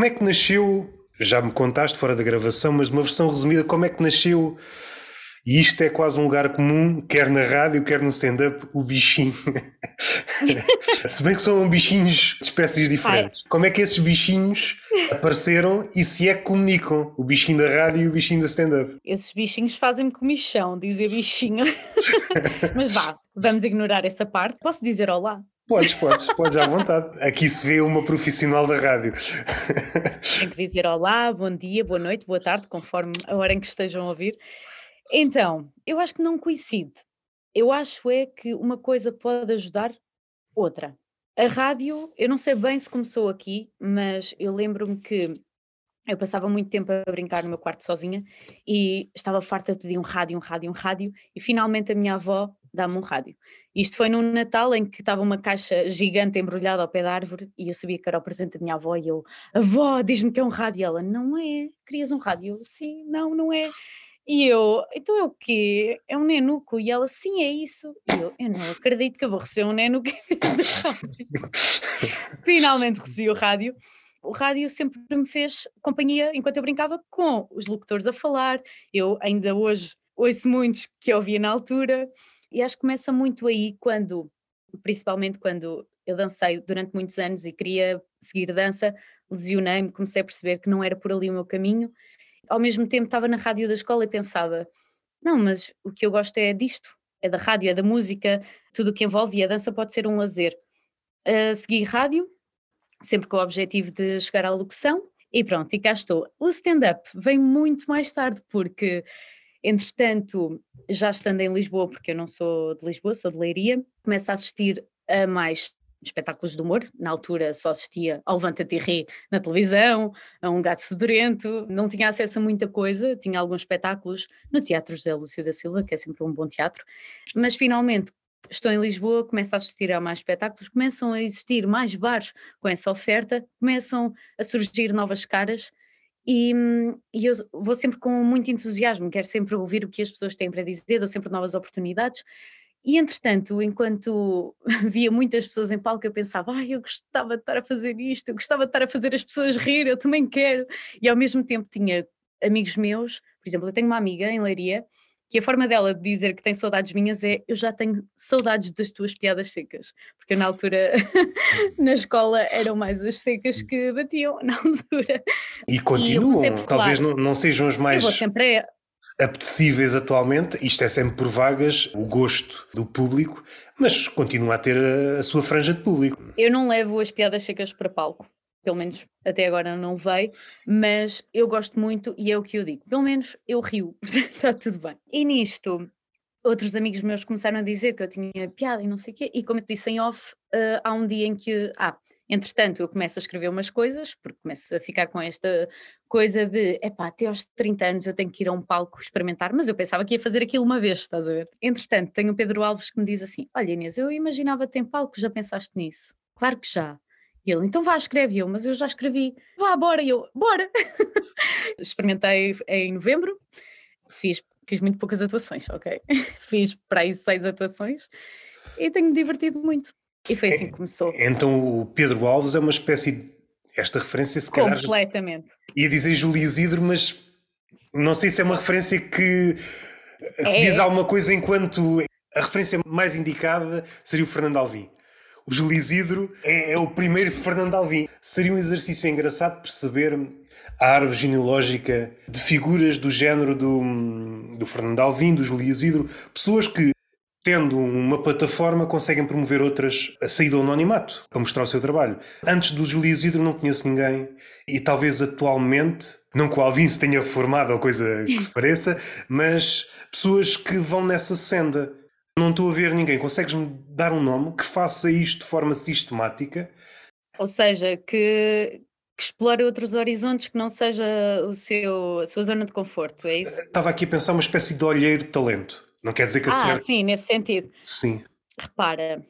como é que nasceu, já me contaste fora da gravação, mas uma versão resumida, como é que nasceu e isto é quase um lugar comum, quer na rádio, quer no stand-up, o bichinho. se bem que são bichinhos de espécies diferentes. Ai. Como é que esses bichinhos apareceram e se é que comunicam? O bichinho da rádio e o bichinho do stand-up? Esses bichinhos fazem-me comichão, dizer bichinho. Mas vá, vamos ignorar essa parte. Posso dizer olá? Podes, podes, podes à vontade. Aqui se vê uma profissional da rádio. Tem que dizer olá, bom dia, boa noite, boa tarde, conforme a hora em que estejam a ouvir. Então, eu acho que não coincide. Eu acho é que uma coisa pode ajudar outra. A rádio, eu não sei bem se começou aqui, mas eu lembro-me que eu passava muito tempo a brincar no meu quarto sozinha e estava farta de pedir um rádio, um rádio, um rádio, e finalmente a minha avó dá-me um rádio. Isto foi num Natal em que estava uma caixa gigante embrulhada ao pé da árvore e eu sabia que era o presente da minha avó e eu, avó, diz-me que é um rádio. E ela, não é, querias um rádio? Eu, Sim, não, não é. E eu, então é o quê? É um nenuco? E ela, sim, é isso. E eu, eu não acredito que eu vou receber um nenuco em vez de rádio. Finalmente recebi o rádio. O rádio sempre me fez companhia enquanto eu brincava com os locutores a falar. Eu ainda hoje ouço muitos que eu ouvia na altura. E acho que começa muito aí quando, principalmente quando eu dancei durante muitos anos e queria seguir dança, lesionei-me, comecei a perceber que não era por ali o meu caminho ao mesmo tempo estava na rádio da escola e pensava: não, mas o que eu gosto é disto, é da rádio, é da música, tudo o que envolve e a dança pode ser um lazer. Uh, segui rádio, sempre com o objetivo de chegar à locução, e pronto, e cá estou. O stand-up vem muito mais tarde, porque, entretanto, já estando em Lisboa, porque eu não sou de Lisboa, sou de Leiria, começo a assistir a mais espetáculos de humor. Na altura só assistia ao Levanta-te Ri na televisão, a Um Gato Fedorento, não tinha acesso a muita coisa, tinha alguns espetáculos no Teatro José Lúcio da Silva, que é sempre um bom teatro, mas finalmente estou em Lisboa, começo a assistir a mais espetáculos, começam a existir mais bares com essa oferta, começam a surgir novas caras e, e, eu vou sempre com muito entusiasmo, quero sempre ouvir o que as pessoas têm para dizer, dou sempre novas oportunidades e entretanto, enquanto via muitas pessoas em palco, eu pensava, ai, eu gostava de estar a fazer isto, eu gostava de estar a fazer as pessoas rir, eu também quero. E ao mesmo tempo tinha amigos meus, por exemplo, eu tenho uma amiga em Leiria, que a forma dela de dizer que tem saudades minhas é eu já tenho saudades das tuas piadas secas, porque na altura na escola eram mais as secas que batiam na altura. E continuam, e talvez não, não sejam as mais. Sempre a apetecíveis atualmente, isto é sempre por vagas, o gosto do público, mas continua a ter a, a, sua franja de público. Eu não levo as piadas secas para palco, pelo menos até agora não levei, mas eu gosto muito e é o que eu digo, pelo menos eu rio, está tudo bem. E nisto, outros amigos meus começaram a dizer que eu tinha piada e não sei o quê, e como eu te disse em off, uh, há um dia em que, ah, Entretanto, eu começo a escrever umas coisas, porque começo a ficar com esta coisa de, epá, até aos 30 anos eu tenho que ir a um palco experimentar, mas eu pensava que ia fazer aquilo uma vez, estás a ver? Entretanto, tenho o Pedro Alves que me diz assim, olha Inês, eu imaginava-te em palco, já pensaste nisso? Claro que já. Ele, então vá, escreve eu, mas eu já escrevi. Vá, bora, e eu, bora! Experimentei em novembro, fiz, fiz muito poucas atuações, ok? fiz para aí seis atuações e tenho-me divertido muito. E foi assim que começou. Então o Pedro Alves é uma espécie de. Esta referência, se calhar. Completamente. Ia dizer Júlio Isidro, mas não sei se é uma referência que, que é. diz alguma coisa enquanto. A referência mais indicada seria o Fernando Alvim. O Júlio Isidro é, é, o primeiro Fernando Alvim. Seria um exercício engraçado perceber a árvore genealógica de figuras do género do, do Fernando Alvim, do Júlio Isidro, pessoas que tendo uma plataforma, conseguem promover outras a sair do anonimato para mostrar o seu trabalho. Antes do Júlio Isidro não conheço ninguém e talvez atualmente, não que o Alvin se tenha reformado ou coisa que se pareça, mas pessoas que vão nessa senda. Não estou a ver ninguém. Consegues-me dar um nome que faça isto de forma sistemática? Ou seja, que, que explore outros horizontes que não seja o seu, a sua zona de conforto, é isso? Estava aqui a pensar uma espécie de olheiro de talento não quer dizer que acerte. Ah, sim, nesse sentido. Sim. Repara,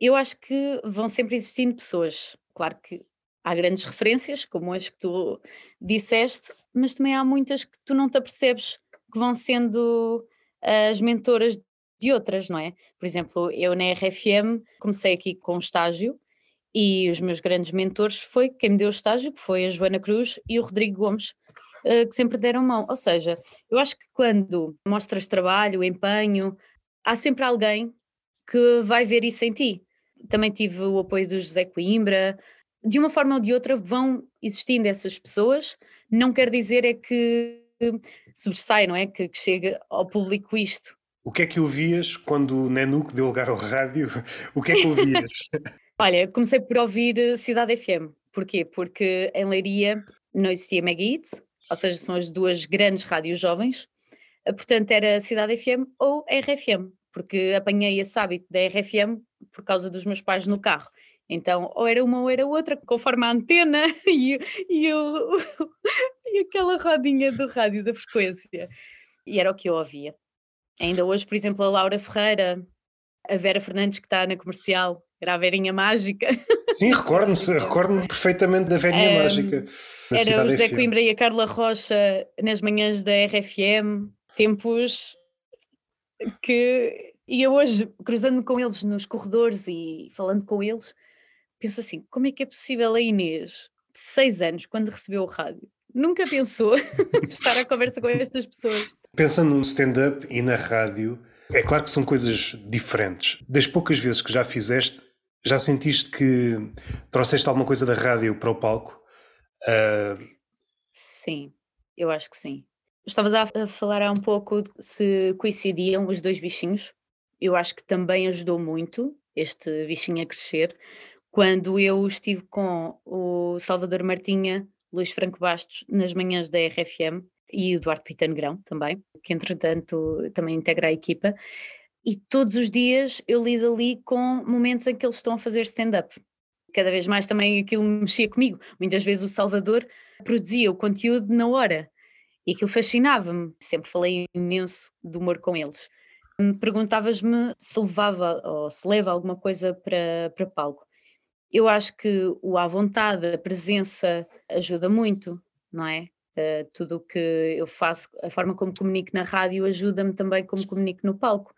eu acho que vão sempre existindo pessoas. Claro que há grandes referências, como as que tu disseste, mas também há muitas que tu não te apercebes que vão sendo as mentoras de outras, não é? Por exemplo, eu na RFM comecei aqui com um estágio E os meus grandes mentores foi quem me deu o estágio, que foi a Joana Cruz e o Rodrigo Gomes, uh, que sempre deram mão. Ou seja, eu acho que quando mostras trabalho, empenho, há sempre alguém que vai ver isso em ti. Também tive o apoio do José Coimbra. De uma forma ou de outra vão existindo essas pessoas. Não quer dizer é que sobressai, não é? Que, que chega ao público isto. O que é que ouvias quando o Nenuco deu lugar ao rádio? O que é que ouvias? Olha, comecei por ouvir Cidade FM. Porquê? Porque em Leiria não existia Mega Hits, ou seja, são as duas grandes rádios jovens. Portanto, era Cidade FM ou RFM, porque apanhei esse hábito da RFM por causa dos meus pais no carro. Então, ou era uma ou era outra, conforme a antena e, e, e aquela rodinha do rádio da frequência. E era o que eu ouvia. Ainda hoje, por exemplo, a Laura Ferreira, a Vera Fernandes, que está na comercial, era a Verinha Mágica. Sim, recordo-me recordo perfeitamente da Verinha um, Mágica. Era o José FM. Coimbra e a Carla Rocha nas manhãs da RFM, tempos que. E eu hoje, cruzando com eles nos corredores e falando com eles, penso assim: como é que é possível a Inês, de seis anos, quando recebeu o rádio, nunca pensou estar à conversa com estas pessoas? Pensando no stand-up e na rádio, é claro que são coisas diferentes. Das poucas vezes que já fizeste, já sentiste que trouxeste alguma coisa da rádio para o palco? Uh... Sim, eu acho que sim. Estavas a falar há um pouco se coincidiam os dois bichinhos. Eu acho que também ajudou muito este bichinho a crescer, quando eu estive com o Salvador Martinha, Luís Franco Bastos, nas manhãs da RFM, e o Eduardo Pita Negrão também, que entretanto também integra a equipa, e todos os dias eu lido ali com momentos em que eles estão a fazer stand-up. Cada vez mais também aquilo mexia comigo. Muitas vezes o Salvador produzia o conteúdo na hora e aquilo fascinava-me. Sempre falei imenso de humor com eles. Perguntavas-me se levava ou se leva alguma coisa para, para palco. Eu acho que o à vontade, a presença ajuda muito, não é? Uh, tudo o que eu faço, a forma como comunico na rádio ajuda-me também como comunico no palco.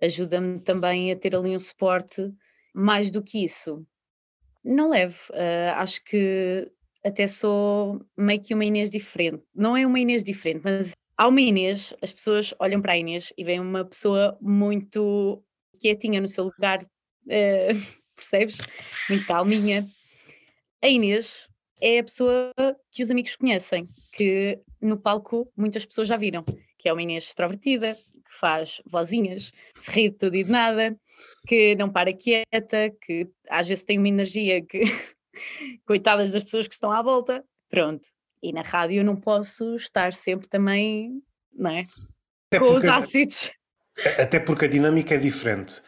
Ajuda-me também a ter ali um suporte. Mais do que isso, não levo. Uh, acho que até sou meio que uma Inês diferente. Não é uma Inês diferente, mas há uma Inês, as pessoas olham para a Inês e veem uma pessoa muito quietinha no seu lugar. Uh, percebes? Muito calminha. A Inês é a pessoa que os amigos conhecem, que no palco muitas pessoas já viram, que é uma Inês extrovertida, que faz vozinhas, se ri de tudo e de nada, que não para quieta, que às vezes tem uma energia que coitadas das pessoas que estão à volta, pronto. E na rádio eu não posso estar sempre também, não é? Até Com os ácidos. Até porque a dinâmica é diferente.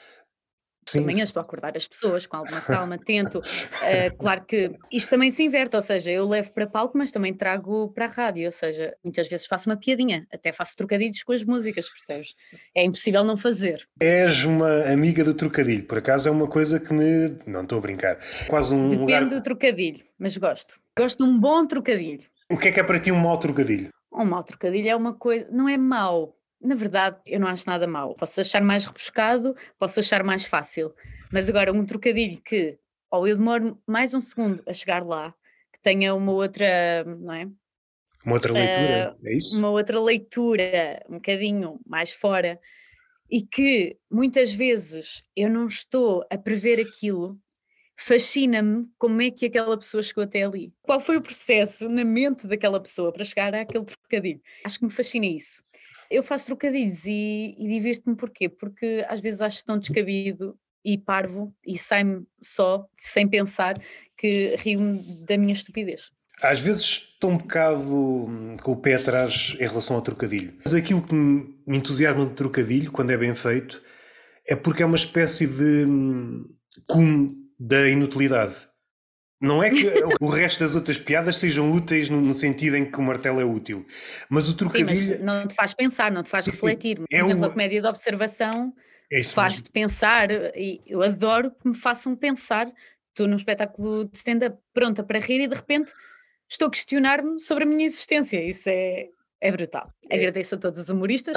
Sim. Manhã estou a acordar as pessoas com alguma calma, tento. Uh, claro que isto também se inverte, ou seja, eu levo para palco, mas também trago para a rádio, ou seja, muitas vezes faço uma piadinha, até faço trocadilhos com as músicas, percebes? É impossível não fazer. És uma amiga do trocadilho, por acaso é uma coisa que me. Não estou a brincar. Quase um. Depende lugar... do trocadilho, mas gosto. Gosto de um bom trocadilho. O que é que é para ti um mau trocadilho? Um mau trocadilho é uma coisa. Não é mau, na verdade, eu não acho nada mal. Posso achar mais rebuscado, posso achar mais fácil. Mas agora, um trocadilho que, ou eu demoro mais um segundo a chegar lá, que tenha uma outra, não é? Uma outra leitura, uh, é isso? Uma outra leitura, um bocadinho mais fora, e que muitas vezes eu não estou a prever aquilo, fascina-me como é que aquela pessoa chegou até ali. Qual foi o processo na mente daquela pessoa para chegar àquele trocadilho? Acho que me fascina isso eu faço trocadilhos e, e divirto-me porquê? Porque às vezes acho tão descabido e parvo e sai-me só, sem pensar, que rio-me da minha estupidez. Às vezes estou um bocado hum, com o pé atrás em relação ao trocadilho. Mas aquilo que me entusiasma no trocadilho, quando é bem feito, é porque é uma espécie de hum, cume da inutilidade. Não é que o resto das outras piadas sejam úteis no, no, sentido em que o martelo é útil, mas o trocadilho. Sim, não te faz pensar, não te faz refletir. Por é exemplo, uma... a comédia de observação é faz-te pensar, e eu adoro que me façam pensar. Estou num espetáculo de stand-up pronta para rir e de repente estou a questionar-me sobre a minha existência. Isso é, É brutal. É. Agradeço a todos os humoristas.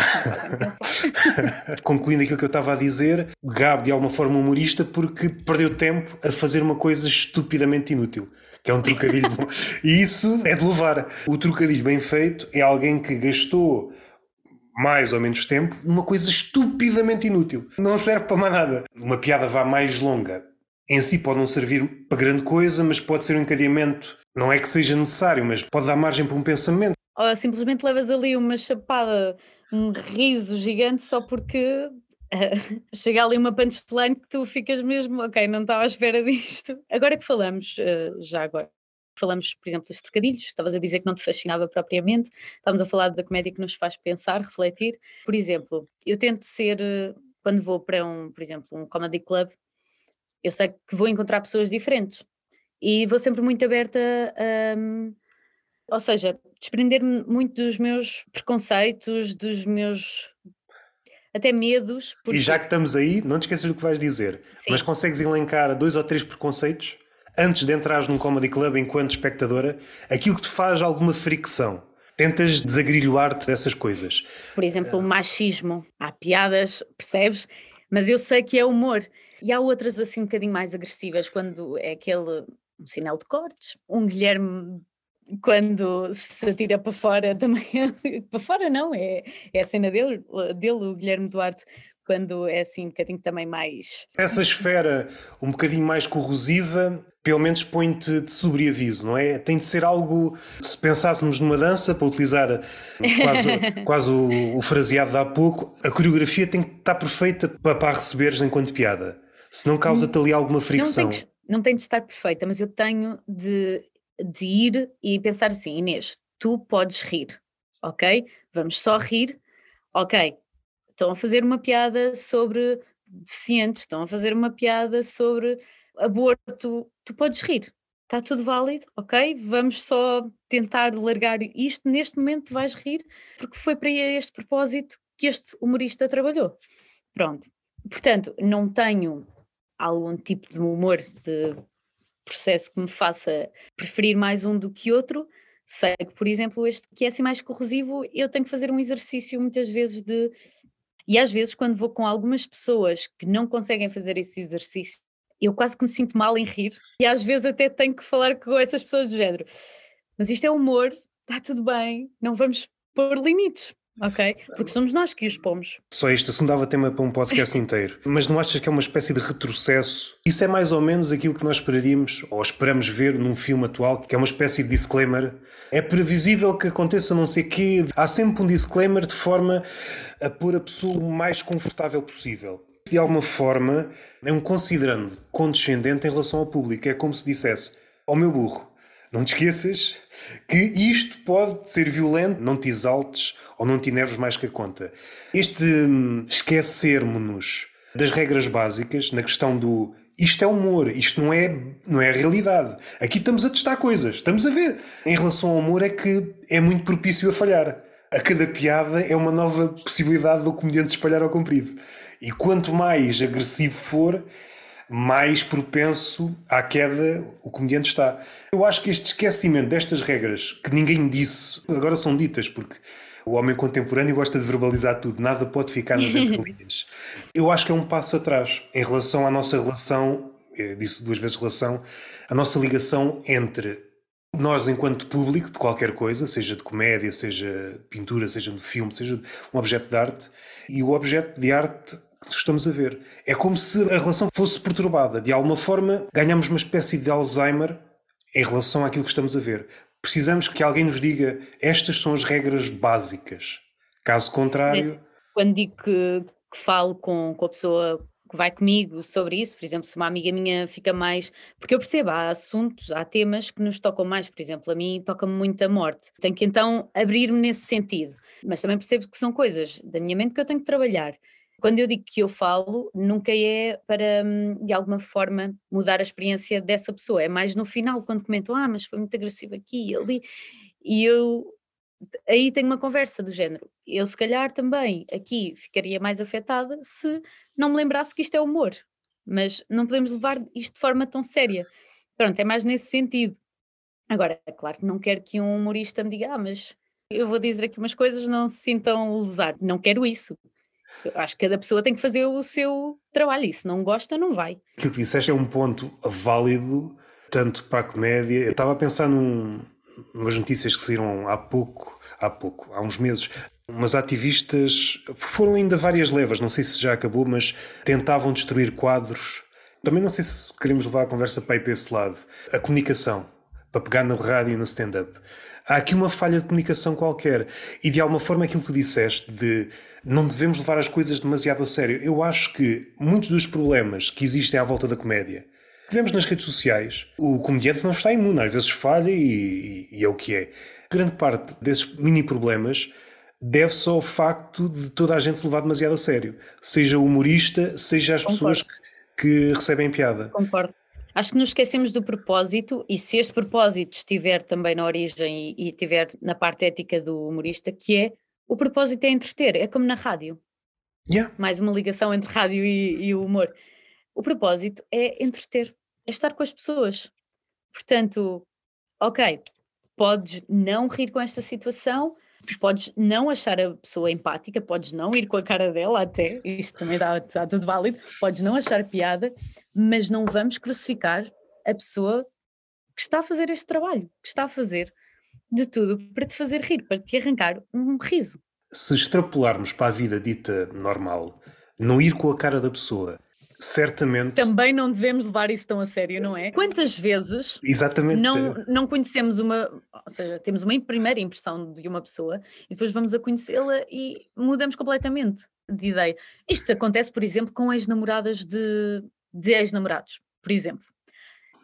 Concluindo aquilo que eu estava a dizer, Gabo de alguma forma humorista porque perdeu tempo a fazer uma coisa estupidamente inútil que é um trocadilho bom. E isso é de louvar. O trocadilho bem feito é alguém que gastou mais ou menos tempo numa coisa estupidamente inútil. Não serve para mais nada. Uma piada vá mais longa. Em si pode não servir para grande coisa, mas pode ser um encadeamento. Não é que seja necessário, mas pode dar margem para um pensamento. Ou simplesmente levas ali uma chapada, um riso gigante só porque chega ali uma punchline que tu ficas mesmo, ok, não estava à espera disto. Agora que falamos, uh, já agora, falamos, por exemplo, dos trocadilhos, estavas a dizer que não te fascinava propriamente, estávamos a falar da comédia que nos faz pensar, refletir. Por exemplo, eu tento ser, eh, quando vou para um, por exemplo, um comedy club, eu sei que vou encontrar pessoas diferentes e vou sempre muito aberta a. Um, ou seja, desprender-me muito dos meus preconceitos, dos meus até medos. Porque... E já que estamos aí, não te esqueças do que vais dizer, Sim. mas consegues elencar dois ou três preconceitos antes de entrares num comedy club enquanto espectadora, aquilo que te faz alguma fricção. Tentas desagrilhoar-te dessas coisas. Por exemplo, o machismo. Há piadas, percebes? Mas eu sei que é humor. E há outras assim um bocadinho mais agressivas, quando é aquele um sinal de cortes, um Guilherme quando se atira para fora também, para fora não, é, é a cena dele, dele, o Guilherme Duarte, quando é assim um bocadinho também mais. Essa esfera um bocadinho mais corrosiva, pelo menos põe-te de sobreaviso, não é? Tem de ser algo, se pensássemos numa dança, para utilizar quase, quase o, o, fraseado de há pouco, a coreografia tem que estar perfeita para, para receberes enquanto piada. Se não causa-te ali alguma fricção. Não tem, que, não tem de estar perfeita, mas eu tenho de de ir e pensar assim, Inês, tu podes rir, ok? Vamos só rir, ok? Estão a fazer uma piada sobre deficientes, estão a fazer uma piada sobre aborto, tu podes rir, está tudo válido, ok? Vamos só tentar largar isto, neste momento vais rir, porque foi para este propósito que este humorista trabalhou. Pronto. Portanto, não tenho algum tipo de humor de processo que me faça preferir mais um do que outro, sei que, por exemplo, este que é assim mais corrosivo, eu tenho que fazer um exercício muitas vezes de. E às vezes, quando vou com algumas pessoas que não conseguem fazer esse exercício, eu quase que me sinto mal em rir, e às vezes até tenho que falar com essas pessoas do género. Mas isto é humor, está tudo bem, não vamos pôr limites. Ok? Porque somos nós que os pomos. Só isto, assim dava tema para um podcast inteiro. Mas não achas que é uma espécie de retrocesso? Isso é mais ou menos aquilo que nós esperaríamos, ou esperamos ver num filme atual, que é uma espécie de disclaimer. É previsível que aconteça não sei o quê. Há sempre um disclaimer de forma a pôr a pessoa o mais confortável possível. De alguma forma, é um considerando condescendente em relação ao público. É como se dissesse: ao meu burro, não te esqueças que isto pode ser violento, não te exaltes ou não te enerves mais que a conta. Este hum, esquecermos-nos das regras básicas na questão do isto é humor, isto não é, não é a realidade. Aqui estamos a testar coisas, estamos a ver. Em relação ao humor é que é muito propício a falhar. A cada piada é uma nova possibilidade do comediante espalhar ao comprido. E quanto mais agressivo for, mais propenso à queda o comediante está. Eu acho que este esquecimento destas regras que ninguém disse, agora são ditas, porque o homem contemporâneo gosta de verbalizar tudo, nada pode ficar nas entrelinhas. Eu acho que é um passo atrás em relação à nossa relação, disse duas vezes relação, a nossa ligação entre nós, enquanto público de qualquer coisa, seja de comédia, seja pintura, seja de filme, seja um objeto de arte, e o objeto de arte que estamos a ver. É como se a relação fosse perturbada. De alguma forma, ganhamos uma espécie de Alzheimer em relação àquilo que estamos a ver. Precisamos que alguém nos diga estas são as regras básicas. Caso contrário. Quando digo que, que falo com, com a pessoa que vai comigo sobre isso, por exemplo, se uma amiga minha fica mais. Porque eu percebo, há assuntos, há temas que nos tocam mais, por exemplo, a mim toca-me muito a morte. Tenho que então abrir-me nesse sentido. Mas também percebo que são coisas da minha mente que eu tenho que trabalhar. Quando eu digo que eu falo, nunca é para, hum, de alguma forma, mudar a experiência dessa pessoa. É mais no final, quando comentam, ah, mas foi muito agressivo aqui e ali. E eu aí tenho uma conversa do género. Eu, se calhar, também aqui ficaria mais afetada se não me lembrasse que isto é humor. Mas não podemos levar isto de forma tão séria. Pronto, é mais nesse sentido. Agora, é claro que não quero que um humorista me diga, ah, mas eu vou dizer aqui umas coisas, não se sintam lesados. Não quero isso. Acho que cada pessoa tem que fazer o seu trabalho e se não gosta, não vai. Aquilo que disseste é um ponto válido, tanto para a comédia. Eu estava a pensar num, umas notícias que saíram há pouco, há pouco, há uns meses, umas ativistas, foram ainda várias levas, não sei se já acabou, mas tentavam destruir quadros. Também não sei se queremos levar a conversa para para esse lado. A comunicação, para pegar no rádio e no stand-up. Há aqui uma falha de comunicação qualquer. E de alguma forma aquilo que disseste de não devemos levar as coisas demasiado a sério. Eu acho que muitos dos problemas que existem à volta da comédia que vemos nas redes sociais, o comediante não está imune, às vezes falha e, e é o que é. Grande parte desses mini problemas deve-se ao facto de toda a gente se levar demasiado a sério, seja o humorista, seja as Concordo. pessoas que, que recebem piada. Concordo. Acho que nos esquecemos do propósito, e se este propósito estiver também na origem e, e estiver na parte ética do humorista, que é o propósito é entreter, é como na rádio. Yeah. Mais uma ligação entre rádio e, e o humor. O propósito é entreter, é estar com as pessoas. Portanto, ok, podes não rir com esta situação, podes não achar a pessoa empática, podes não ir com a cara dela até, isto também dá, dá tudo válido, podes não achar piada, mas não vamos crucificar a pessoa que está a fazer este trabalho, que está a fazer de tudo para te fazer rir, para te arrancar um riso. Se extrapolarmos para a vida dita normal, não ir com a cara da pessoa, certamente. Também não devemos levar isso tão a sério, não é? Quantas vezes Exatamente. Não, não conhecemos uma, ou seja, temos uma primeira impressão de uma pessoa e depois vamos a conhecê-la e mudamos completamente de ideia. Isto acontece, por exemplo, com ex-namoradas de, de ex-namorados, por exemplo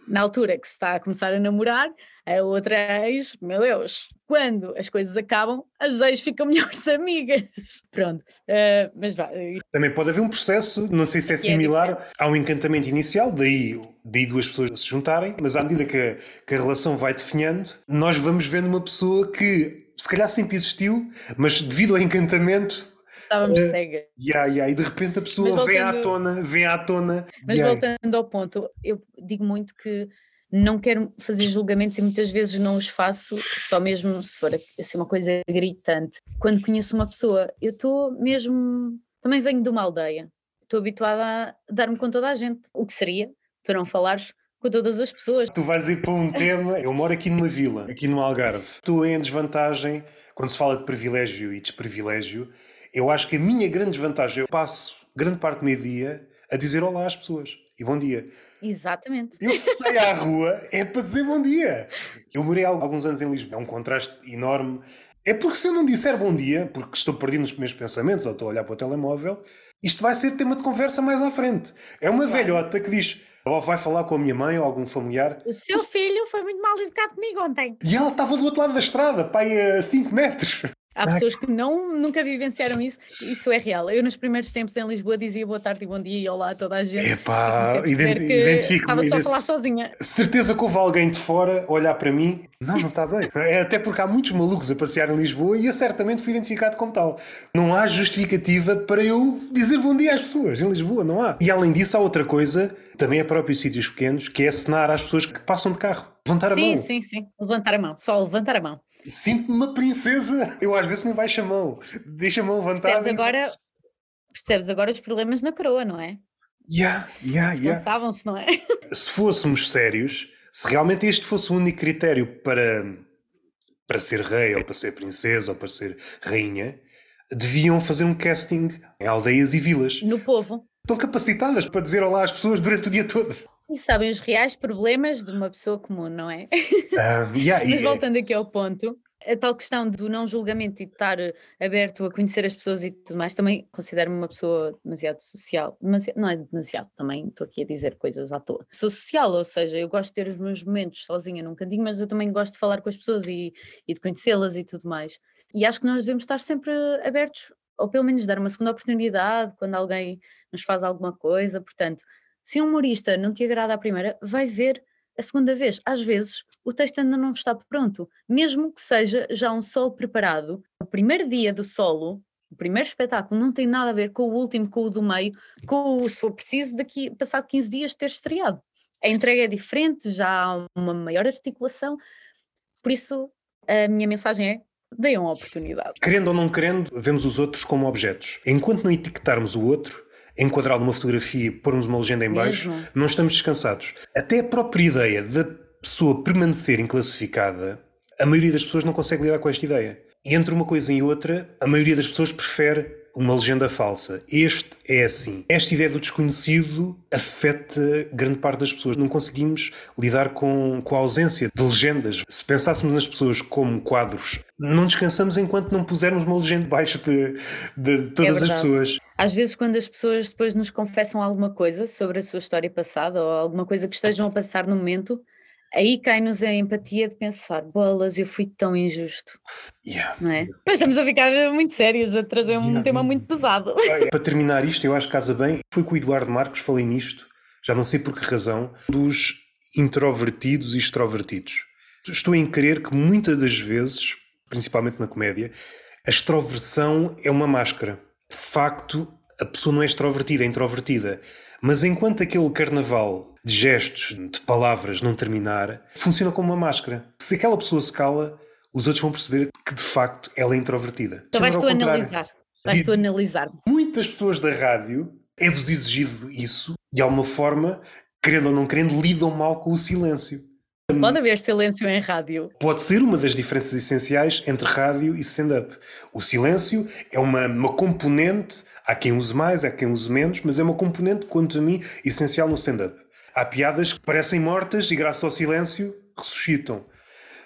na altura que se está a começar a namorar, a outra ex, meu Deus, quando as coisas acabam, as ex ficam melhores amigas. Pronto, uh, mas vá. Também pode haver um processo, não sei se é, é similar ao encantamento inicial, daí, daí duas pessoas se juntarem, mas à medida que a, que a relação vai definhando, nós vamos vendo uma pessoa que se calhar sempre existiu, mas devido ao encantamento estávamos uh, cegas. Yeah, yeah, e de repente a pessoa voltando, vem à tona, vem à tona. Mas yeah. voltando ao ponto, eu digo muito que não quero fazer julgamentos e muitas vezes não os faço, só mesmo se for assim, uma coisa gritante. Quando conheço uma pessoa, eu estou mesmo. Também venho de uma aldeia, estou habituada a dar-me com toda a gente. O que seria tu não falares com todas as pessoas. Tu vais ir para um tema. Eu moro aqui numa vila, aqui no Algarve. Estou em desvantagem quando se fala de privilégio e desprivilégio eu acho que a minha grande desvantagem, eu passo grande parte do meu dia a dizer olá às pessoas e bom dia. Exatamente. Eu saio à rua é para dizer bom dia. Eu morei há alguns anos em Lisboa, é um contraste enorme. É porque se eu não disser bom dia, porque estou perdido nos meus pensamentos ou estou a olhar para o telemóvel, isto vai ser tema de conversa mais à frente. É uma claro. velhota que diz: ou vai falar com a minha mãe ou algum familiar. O seu filho foi muito mal educado comigo ontem. E ela estava do outro lado da estrada, pai, a 5 metros. Há pessoas que não, nunca vivenciaram isso, isso é real. Eu, nos primeiros tempos em Lisboa, dizia boa tarde e bom dia e olá a toda a gente. Epá, identi identifico Estava só a falar sozinha. Certeza que houve alguém de fora olhar para mim. Não, não está bem. É até porque há muitos malucos a passear em Lisboa e eu certamente fui identificado como tal. Não há justificativa para eu dizer bom dia às pessoas em Lisboa, não há. E além disso, há outra coisa, também é próprio sítios pequenos, que é acenar às pessoas que passam de carro. Levantar a sim, mão. Sim, sim, sim. Levantar a mão. Só levantar a mão. Sinto-me uma princesa. Eu às vezes nem baixo a mão. Deixa a mão levantada. Percebes agora, percebes agora os problemas na coroa, não é? Yeah, yeah, yeah. Pensavam-se, não é? Se fôssemos sérios, se realmente este fosse o único critério para, para ser rei, ou para ser princesa, ou para ser rainha, deviam fazer um casting em aldeias e vilas. No povo. Estão capacitadas para dizer olá às pessoas durante o dia todo. E sabem os reais problemas de uma pessoa comum, não é? Um, yeah, Mas voltando aqui ao ponto, a tal questão do não julgamento e de estar aberto a conhecer as pessoas e tudo mais, também considero-me uma pessoa demasiado social. Demasiado, não é demasiado, também estou aqui a dizer coisas à toa. Sou social, ou seja, eu gosto de ter os meus momentos sozinha num cantinho, mas eu também gosto de falar com as pessoas e, e de conhecê-las e tudo mais. E acho que nós devemos estar sempre abertos, ou pelo menos dar uma segunda oportunidade quando alguém nos faz alguma coisa. Portanto, se um humorista não te agrada à primeira, vai ver a segunda vez. Às vezes o texto ainda não está pronto, mesmo que seja já um solo preparado. O primeiro dia do solo, o primeiro espetáculo, não tem nada a ver com o último, com o do meio, com o, se for preciso, daqui, passado 15 dias ter estreado. A entrega é diferente, já há uma maior articulação, por isso a minha mensagem é deem uma oportunidade. Querendo ou não querendo, vemos os outros como objetos. Enquanto não etiquetarmos o outro, enquadrá-lo numa fotografia e pormos uma legenda em baixo, Mesmo? não estamos descansados. Até a própria ideia da pessoa permanecer inclassificada, a maioria das pessoas não consegue lidar com esta ideia. E entre uma coisa e outra, a maioria das pessoas prefere uma legenda falsa. Este é assim. Esta ideia do desconhecido afeta grande parte das pessoas. Não conseguimos lidar com, com a ausência de legendas. Se pensássemos nas pessoas como quadros, não descansamos enquanto não pusermos uma legenda debaixo de, de todas é as pessoas. Às vezes, quando as pessoas depois nos confessam alguma coisa sobre a sua história passada ou alguma coisa que estejam a passar no momento, aí cai-nos a empatia de pensar, bolas, eu fui tão injusto. Yeah. Não é? Mas estamos a ficar muito sérios, a trazer um yeah. tema muito pesado. Para terminar isto, eu acho que casa bem, foi com o Eduardo Marcos, falei nisto, já não sei por que razão, dos introvertidos e extrovertidos. Estou em crer que muitas das vezes, principalmente na comédia, a extroversão é uma máscara. De facto, a pessoa não é extrovertida, é introvertida. Mas enquanto aquele carnaval de gestos, de palavras não terminar, funciona como uma máscara. Se aquela pessoa se cala, os outros vão perceber que de facto ela é introvertida. Então vais tu analisar. Vais tu analisar. Muitas pessoas da rádio é-vos exigido isso, de alguma forma, querendo ou não querendo, lidam mal com o silêncio. Pode haver silêncio em rádio. Pode ser uma das diferenças essenciais entre rádio e stand-up. O silêncio é uma, uma componente, há quem use mais, há quem use menos, mas é uma componente, quanto a mim, essencial no stand-up. Há piadas que parecem mortas e, graças ao silêncio, ressuscitam.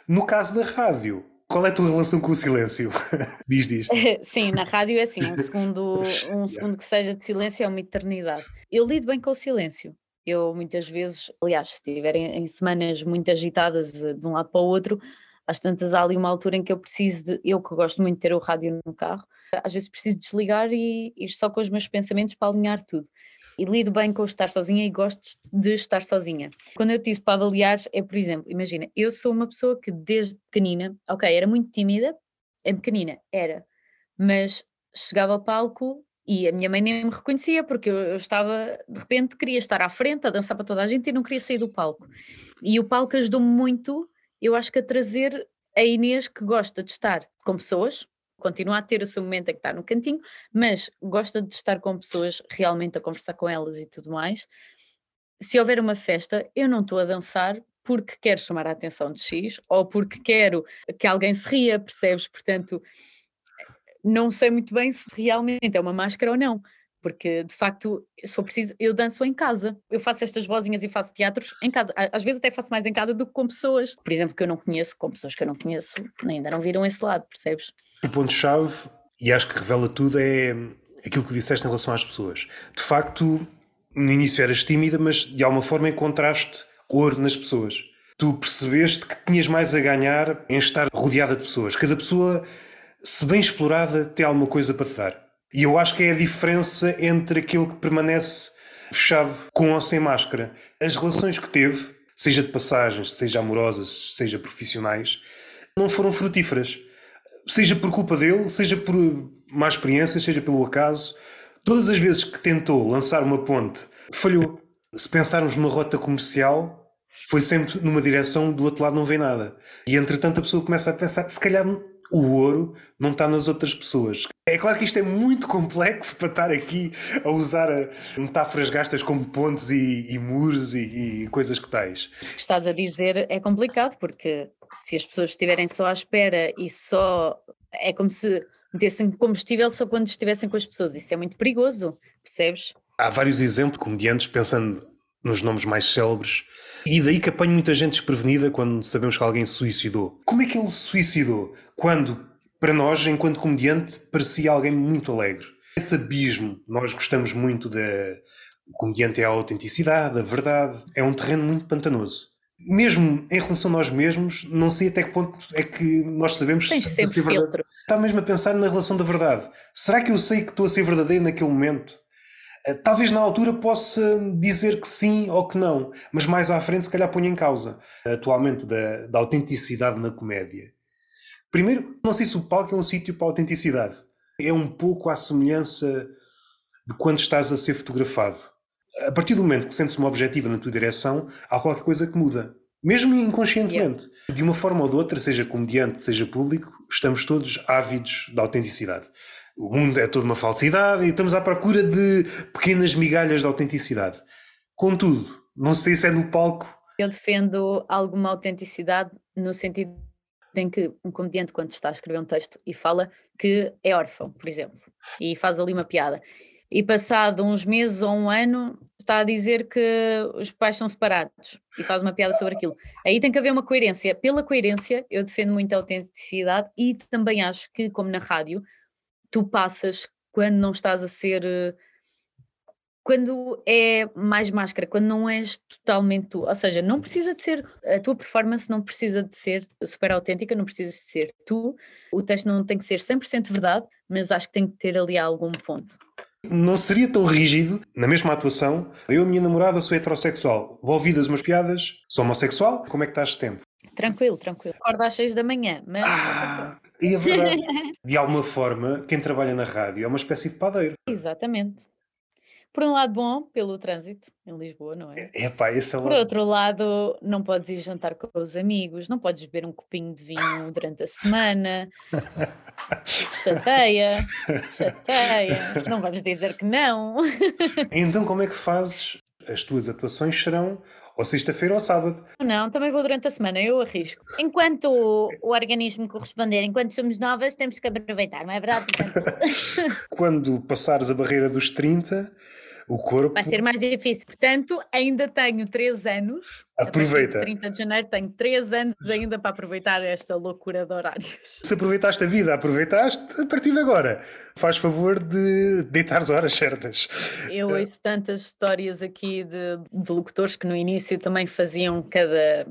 No caso da rádio, qual é a tua relação com o silêncio? diz disto. Sim, na rádio é assim, um segundo, um segundo que seja de silêncio é uma eternidade. Eu lido bem com o silêncio. Eu muitas vezes, aliás, se estiverem em semanas muito agitadas eh, de um lado para o outro, às tantas há ali uma altura em que eu preciso de, eu que gosto muito de ter o rádio no carro, às vezes preciso desligar e ir só com os meus pensamentos para alinhar tudo e lido bem com estar sozinha e gosto de estar sozinha. Quando eu te disse para avaliar, é por exemplo, imagina, eu sou uma pessoa que desde pequenina, ok, era muito tímida, é pequenina, era, mas chegava ao palco e a minha mãe nem me reconhecia porque eu, estava, de repente, queria estar à frente a dançar para toda a gente e não queria sair do palco. E o palco ajudou-me muito, eu acho que a trazer a Inês que gosta de estar com pessoas, continua a ter o seu momento em que está no cantinho, mas gosta de estar com pessoas realmente a conversar com elas e tudo mais. Se houver uma festa, eu não estou a dançar porque quero chamar a atenção de X ou porque quero que alguém se ria, percebes? Portanto, não sei muito bem se realmente é uma máscara ou não porque de facto, se for preciso, eu danço em casa. Eu faço estas vozinhas e faço teatros em casa. Às vezes até faço mais em casa do que com pessoas, por exemplo, que eu não conheço, com pessoas que eu não conheço, ainda não viram esse lado, percebes? O ponto-chave, e acho que revela tudo, é aquilo que disseste em relação às pessoas. De facto, no início eras tímida, mas de alguma forma encontraste ouro nas pessoas. Tu percebeste que tinhas mais a ganhar em estar rodeada de pessoas. Cada pessoa, se bem explorada, tem alguma coisa para te dar. E eu acho que é a diferença entre aquele que permanece fechado com ou sem máscara. As relações que teve, seja de passagens, seja amorosas, seja profissionais, não foram frutíferas. Seja por culpa dele, seja por má experiência, seja pelo acaso. Todas as vezes que tentou lançar uma ponte, falhou. Se pensarmos numa rota comercial, foi sempre numa direção, do outro lado não vem nada. E entretanto a pessoa começa a pensar que se calhar o ouro não está nas outras pessoas. É claro que isto é muito complexo para estar aqui a usar a metáforas gastas como pontes e, e muros e, e, coisas que tais. O que estás a dizer é complicado, porque se as pessoas estiverem só à espera e só. É como se metessem combustível só quando estivessem com as pessoas. Isso é muito perigoso, percebes? Há vários exemplos, comediantes, pensando nos nomes mais célebres, e daí que apanho muita gente desprevenida quando sabemos que alguém se suicidou. Como é que ele se suicidou? Quando, para nós, enquanto comediante, parecia alguém muito alegre. Esse abismo, nós gostamos muito da. O comediante é a autenticidade, a verdade. É um terreno muito pantanoso. Mesmo em relação a nós mesmos, não sei até que ponto é que nós sabemos Tens sempre ser verdade. Está mesmo a pensar na relação da verdade. Será que eu sei que estou a ser verdadeiro naquele momento? Eh, talvez na altura possa dizer que sim ou que não, mas mais à frente se calhar ponho em causa atualmente da, da autenticidade na comédia. Primeiro, não sei se o palco é um sítio para a autenticidade. É um pouco à semelhança de quando estás a ser fotografado. A partir do momento que sentes uma objetiva na tua direção, há qualquer coisa que muda. Mesmo inconscientemente. Yeah. De uma forma ou de outra, seja comediante, seja público, estamos todos ávidos da autenticidade. O mundo é toda uma falsidade e estamos à procura de pequenas migalhas de autenticidade. Contudo, não sei se é no palco. Eu defendo alguma autenticidade no sentido em que um comediante, quando está a escrever um texto e fala que é órfão, por exemplo, e faz ali uma piada, e passado uns meses ou um ano está a dizer que os pais são separados e faz uma piada sobre aquilo. Aí tem que haver uma coerência. Pela coerência, eu defendo muito a autenticidade e também acho que, como na rádio, tu passas quando não estás a ser. Quando é mais máscara, quando não és totalmente tu. Ou seja, não precisa de ser. A tua performance não precisa de ser super autêntica, não precisa de ser tu. O texto não tem que ser 100% verdade, mas acho que tem que ter ali algum ponto não seria tão rígido, na mesma atuação, eu e a minha namorada sou heterossexual, vou ouvidas umas piadas, sou homossexual, como é que estás de tempo? Tranquilo, tranquilo. Acordo às seis da manhã, mas... Ah, e a verdade, de alguma forma, quem trabalha na rádio é uma espécie de padeiro. Exatamente. Por um lado, bom, pelo trânsito em Lisboa, não é? É pá, esse é Por outro lado, não podes ir jantar com os amigos, não podes beber um copinho de vinho durante a semana. chateia, chateia. Não vamos dizer que não. então, como é que fazes? As tuas atuações serão ou sexta-feira ou sábado. Não, também vou durante a semana, eu arrisco. Enquanto o, o, organismo corresponder, enquanto somos novas, temos que aproveitar, não é verdade? Portanto... Quando passares a barreira dos 30, o corpo. Vai ser mais difícil. Portanto, ainda tenho três anos. Aproveita. 30 de janeiro tenho três anos ainda para aproveitar esta loucura de horários. Se aproveitaste a vida, aproveitaste a partir de agora. Faz favor de deitar as horas certas. Eu ouço tantas histórias aqui de, de locutores que no início também faziam cada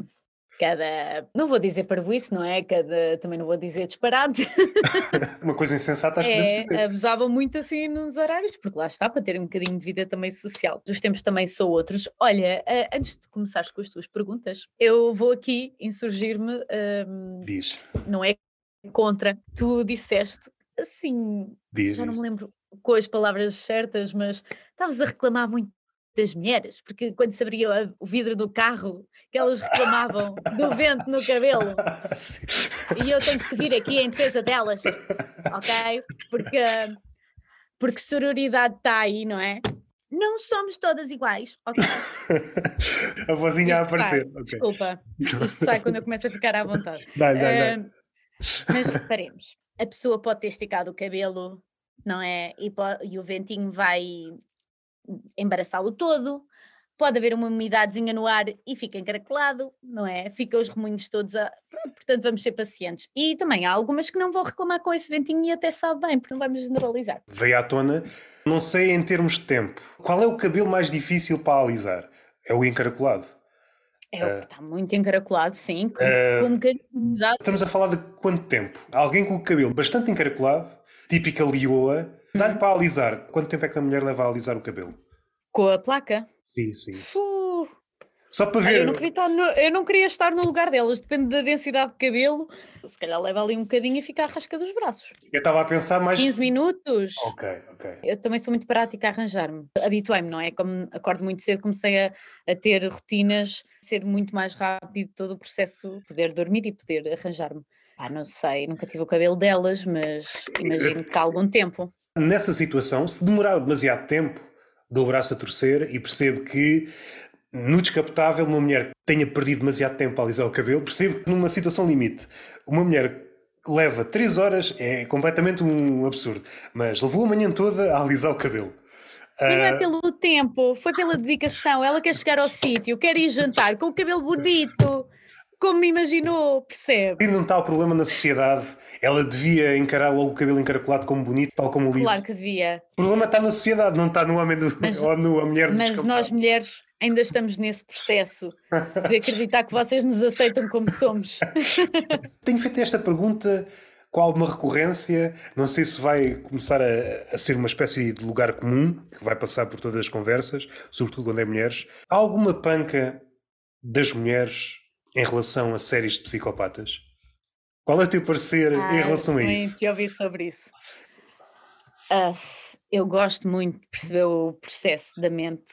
cada, não vou dizer parvoíce, não é? Cada, também não vou dizer disparate. Uma coisa insensata acho é, que dizer. Abusavam muito assim nos horários, porque lá está, para ter um bocadinho de vida também social. Os tempos também são outros. Olha, uh, antes de começares com as tuas perguntas, eu vou aqui insurgir-me. Um, Diz. Não é contra, tu disseste assim, diz, já não me lembro com as palavras certas, mas estavas a reclamar muito das mulheres, porque quando se abria o vidro do carro, que elas reclamavam do vento no cabelo. e eu tenho que vir aqui em defesa delas, ok? Porque, porque sororidade está aí, não é? Não somos todas iguais, ok? a vozinha a aparecer. Okay. Desculpa, isto sai quando eu começo a ficar à vontade. Uh, mas reparemos, a pessoa pode ter esticado o cabelo, não é? E, e o ventinho vai embaraçá-lo todo, pode haver uma umidadezinha no ar e fica encaracolado, não é? Fica os remoinhos todos a. Portanto, vamos ser pacientes. E também há algumas que não vão reclamar com esse ventinho e até sabe bem, porque não vamos generalizar. Veio à tona, não sei em termos de tempo, qual é o cabelo mais difícil para alisar? É o encaracolado. É o que está muito encaracolado, sim, com, uh, com um bocadinho de umidade. Estamos a falar de quanto tempo? Alguém com o cabelo bastante encaracolado, típica lioa, Dá-lhe para alisar. Quanto tempo é que a mulher leva a alisar o cabelo? Com a placa? Sim, sim. Uh. Só para ver. eu, não queria no, eu não queria estar no lugar delas, depende da densidade de cabelo. Se calhar leva ali um bocadinho e fica a rasca dos braços. Eu estava a pensar mais. 15 minutos. Ok, ok. Eu também sou muito prática a arranjar-me. Habituei-me, não é? Como acordo muito cedo, comecei a, a ter rotinas, ser muito mais rápido todo o processo, poder dormir e poder arranjar-me. Ah, não sei, nunca tive o cabelo delas, mas imagino que há algum tempo. Nessa situação, se demorar demasiado tempo, dou o braço a torcer e percebo que no descapotável uma mulher que tenha perdido demasiado tempo a alisar o cabelo, percebo que numa situação limite, uma mulher que leva 3 horas é completamente um absurdo, mas levou a manhã toda a alisar o cabelo. Não é ah, pelo tempo, foi pela dedicação. Ela quer chegar ao sítio, quer ir jantar com o cabelo bonito, como me imaginou, percebe? E não está o problema na sociedade. Ela devia encarar logo o cabelo encaracolado como bonito, tal como o liso. Claro que devia. O problema está na sociedade, não está no homem do, mas, ou na mulher do Mas nós mulheres ainda estamos nesse processo de acreditar que vocês nos aceitam como somos. Tenho feito esta pergunta com alguma recorrência. Não sei se vai começar a, a, ser uma espécie de lugar comum que vai passar por todas as conversas, sobretudo quando é mulheres. Há alguma panca das mulheres em relação a séries de psicopatas? Qual é o teu parecer ah, em relação a isso? Muito ouvi sobre isso. Uh, eu gosto muito de perceber o processo da mente,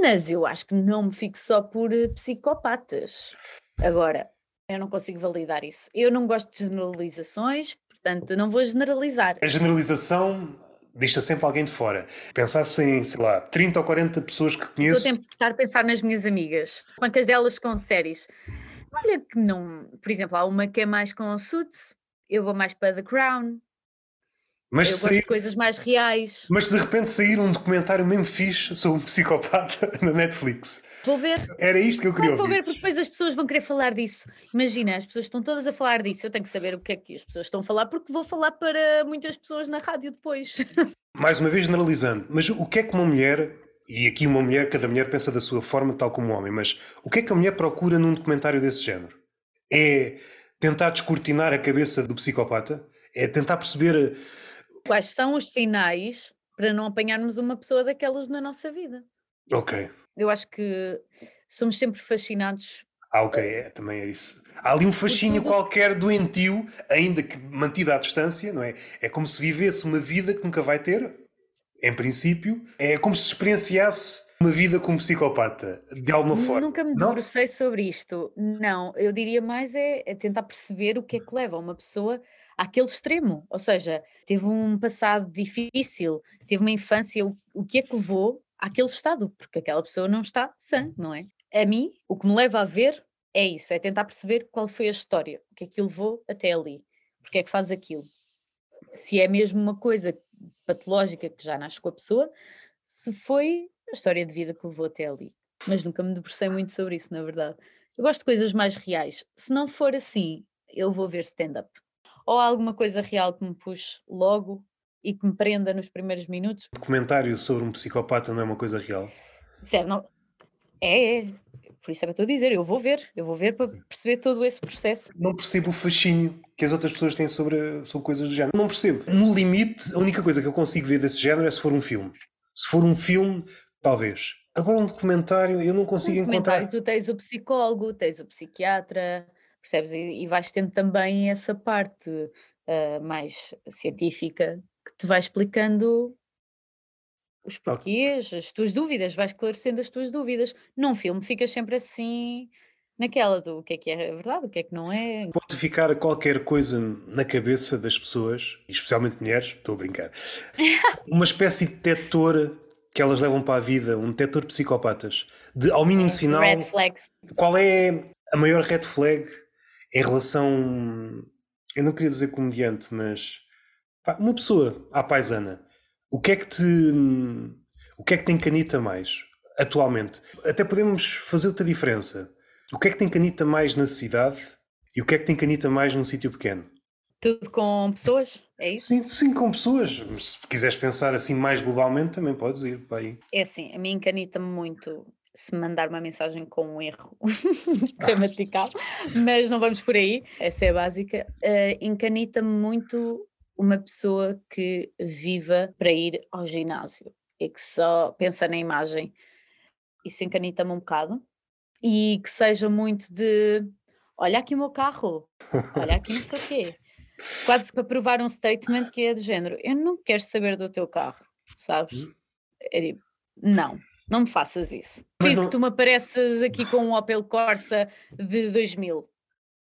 mas eu acho que não me fico só por eh, psicopatas. Agora, eu não consigo validar isso. Eu não gosto de generalizações, Portanto, não vou generalizar. A generalização deixa sempre alguém de fora. Pensar-se em, sei lá, 30 ou 40 pessoas que conheço. Estou a tentar a pensar nas minhas amigas. Quantas delas com séries? Olha que não. Por exemplo, há uma que é mais com Suits, eu vou mais para The Crown. Mas eu de coisas mais reais. Mas de repente sair um documentário mesmo fixe sobre um psicopata na Netflix. Vou ver. Era isto que eu queria Vou ouvir. ver, porque depois as pessoas vão querer falar disso. Imagina, as pessoas estão todas a falar disso. Eu tenho que saber o que é que as pessoas estão a falar, porque vou falar para muitas pessoas na rádio depois. Mais uma vez generalizando, mas o que é que uma mulher, e aqui uma mulher, cada mulher pensa da sua forma, tal como um homem, mas o que é que a mulher procura num documentário desse género? É tentar descortinar a cabeça do psicopata? É tentar perceber quais são os sinais para não apanharmos uma pessoa daquelas na nossa vida. Ok. Eu acho que somos sempre fascinados. Ah, ok, é, também é isso. Há ali um fascínio qualquer doentio, ainda que mantido à distância, não é? É como se vivesse uma vida que nunca vai ter, em princípio. É como se experienciasse uma vida como psicopata, de alguma forma. Nunca me debrucei sobre isto. Não, eu diria mais é, é tentar perceber o que é que leva uma pessoa àquele extremo, ou seja, teve um passado difícil, teve uma infância, o, o que é que levou àquele estado? Porque aquela pessoa não está sã, não é? A mim, o que me leva a ver é isso, é tentar perceber qual foi a história, o que é que o levou até ali, porque é que faz aquilo. Se é mesmo uma coisa patológica que já nasce com a pessoa, se foi a história de vida que levou até ali. Mas nunca me debrucei muito sobre isso, na verdade. Eu gosto de coisas mais reais. Se não for assim, eu vou ver stand-up ou alguma coisa real que me puxe logo e que me prenda nos primeiros minutos? Documentário sobre um psicopata não é uma coisa real? Certo, não. É, é. Por isso é que eu estou a dizer, eu vou ver, eu vou ver para perceber todo esse processo. Não percebo o fascínio que as outras pessoas têm sobre, sobre coisas do género. Não percebo. No limite, a única coisa que eu consigo ver desse género é se for um filme. Se for um filme, talvez. Agora um documentário, eu não consigo um encontrar. Tu tens o psicólogo, tens o psiquiatra, percebes? E, e vais tendo também essa parte uh, mais científica que te vai explicando os porquês, as tuas dúvidas, vais esclarecendo as tuas dúvidas. Num filme ficas sempre assim naquela do o que é que é verdade, o que é que não é. Pode ficar qualquer coisa na cabeça das pessoas, especialmente mulheres, estou a brincar, uma espécie de detector que elas levam para a vida, um detector de psicopatas, de ao mínimo é, sinal. Red flags. Qual é a maior red flag em relação. Eu não queria dizer comediante, mas. Pá, uma pessoa à paisana. O que é que te. O que é que tem canita mais atualmente? Até podemos fazer outra diferença. O que é que tem canita mais na cidade e o que é que tem canita mais num sítio pequeno? Tudo com pessoas? É isso? Sim, sim, com pessoas. Se quiseres pensar assim mais globalmente, também podes ir para aí. É assim, a mim canita-me muito se mandar uma mensagem com um erro gramatical, mas não vamos por aí, essa é a básica. Uh, Encanita-me muito uma pessoa que viva para ir ao ginásio e que só pensa na imagem. Isso encanita-me um bocado. E que seja muito de olha aqui o meu carro, olha aqui não sei o quê. Quase para provar um statement que é do género: eu não quero saber do teu carro, sabes? Hum. É tipo, não, não me faças isso. Prefiro não... que tu me apareças aqui com um Opel Corsa de 2000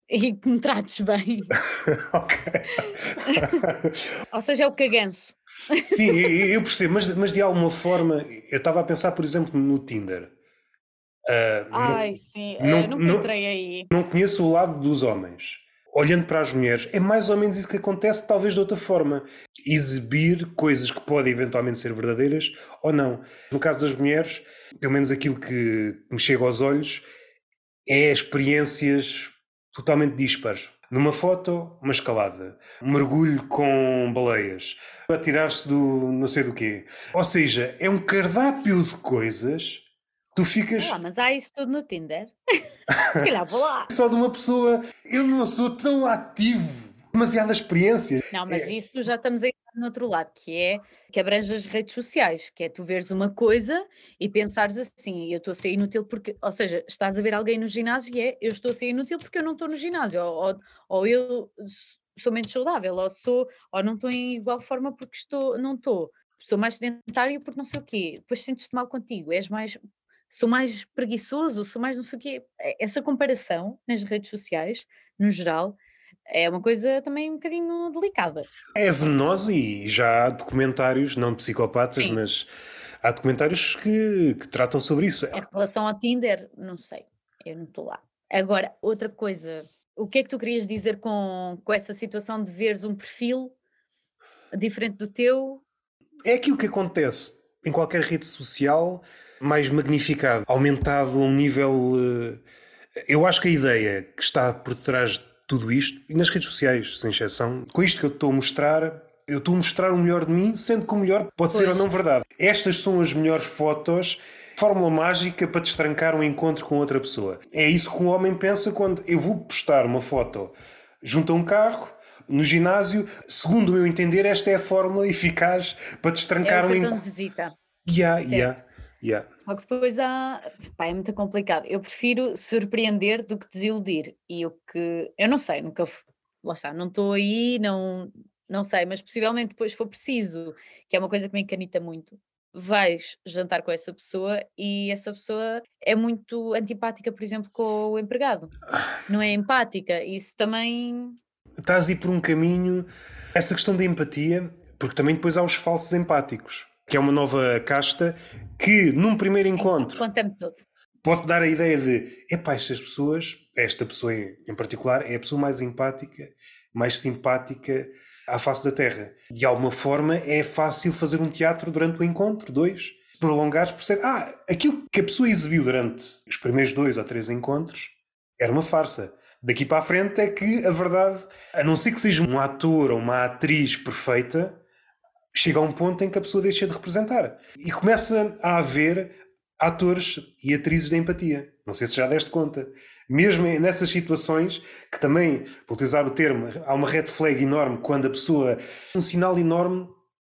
e que me trates bem. ok. Ou seja, é o caganço. Sim, eu percebo, mas, mas de alguma forma, eu estava a pensar, por exemplo, no Tinder. Uh, Ai, não, sim, não, eu nunca entrei aí. Não conheço o lado dos homens olhando para as mulheres, é mais ou menos isso que acontece, talvez de outra forma. Exibir coisas que podem eventualmente ser verdadeiras ou não. No caso das mulheres, pelo menos aquilo que me chega aos olhos, é experiências totalmente dispares. Numa foto, uma escalada. Um mergulho com baleias. Atirar-se do não sei do quê. Ou seja, é um cardápio de coisas tu ficas. Ah, mas há isso tudo no Tinder. Se calhar vou lá. Só de uma pessoa. Eu não sou tão ativo. Demasiadas experiências. Não, mas é... isso já estamos aí no outro lado, que é que abrange as redes sociais, que é tu veres uma coisa e pensares assim, eu estou a ser inútil porque, ou seja, estás a ver alguém no ginásio e é, eu estou a ser inútil porque eu não estou no ginásio, ou, ou, ou eu sou menos saudável, ou sou, ou não estou em igual forma porque estou, não estou, sou mais sedentária porque não sei o quê, depois sentes-te mal contigo, és mais sou mais preguiçoso, sou mais não sei o quê. É, essa comparação nas redes sociais, no geral, é uma coisa também um bocadinho delicada. É venenosa e já há documentários, não de psicopatas, Sim. mas há documentários que, que tratam sobre isso. Em relação ao Tinder, não sei, eu não estou lá. Agora, outra coisa, o que é que tu querias dizer com, com essa situação de veres um perfil diferente do teu? É aquilo que acontece em qualquer rede social, mais magnificado, aumentado a um nível. Eh, eu acho que a ideia que está por trás de tudo isto, e nas redes sociais, sem exceção, com isto que eu estou a mostrar, eu estou a mostrar o melhor de mim, sendo que o melhor pode pois. ser ou não verdade. Estas são as melhores fotos, fórmula mágica para destrancar um encontro com outra pessoa. É isso que um homem pensa quando eu vou postar uma foto junto a um carro, no ginásio. Segundo o meu entender, esta é a fórmula eficaz para destrancar é um encontro. visita. Yeah, yeah, yeah. Só que depois há. Pá, é muito complicado. Eu prefiro surpreender do que desiludir. E o que. Eu não sei, nunca. Lá está, não estou aí, não, não sei, mas possivelmente depois for preciso, que é uma coisa que me encanita muito, vais jantar com essa pessoa e essa pessoa é muito antipática, por exemplo, com o empregado. Não é empática. Isso também. Estás a ir por um caminho. Essa questão da empatia, porque também depois há os falsos empáticos, que é uma nova casta que, num primeiro encontro. Conta-me tudo. Pode dar a ideia de, epá, estas pessoas, esta pessoa em particular, é a pessoa mais empática, mais simpática à face da Terra. De alguma forma é fácil fazer um teatro durante o encontro, dois, prolongares, perceber, ah, aquilo que a pessoa exibiu durante os primeiros dois ou três encontros era uma farsa. Daqui para a frente é que a verdade, a não ser que seja um ator ou uma atriz perfeita, chega a um ponto em que a pessoa deixa de representar. E começa a haver atores e atrizes de empatia. Não sei se já deste conta mesmo nessas situações, que também, por utilizar o termo, há uma red flag enorme quando a pessoa. um sinal enorme,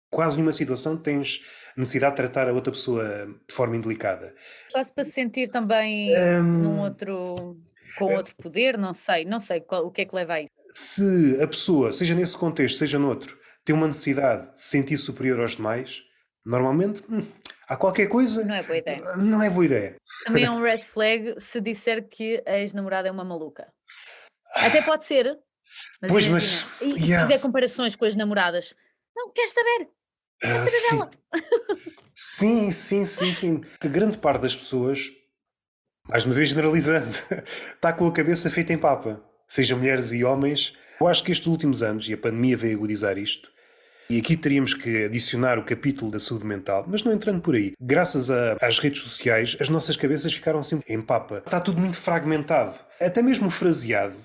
quase numa situação, tens necessidade de tratar a outra pessoa de forma indelicada. Quase para se sentir também um, num outro. com outro poder, não sei, não sei qual, o que é que leva a isso. Se a pessoa, seja nesse contexto, seja noutro, tem uma necessidade de se sentir superior aos demais, normalmente hum, há qualquer coisa. Não é boa ideia. Não é boa ideia. Também é um red flag se disser que a ex-namorada é uma maluca. Até pode ser. Mas pois, mas. E se yeah. fizer comparações com as namoradas, não, queres saber? Quer saber uh, dela? Sim, sim, sim, sim. A grande parte das pessoas, mais uma vez generalizando, está com a cabeça feita em papa. Seja mulheres e homens. Eu acho que estes últimos anos, e a pandemia veio agudizar isto, e aqui teríamos que adicionar o capítulo da saúde mental, mas não entrando por aí. Graças a, às redes sociais, as nossas cabeças ficaram sempre em papa. Está tudo muito fragmentado. Até mesmo fraseado.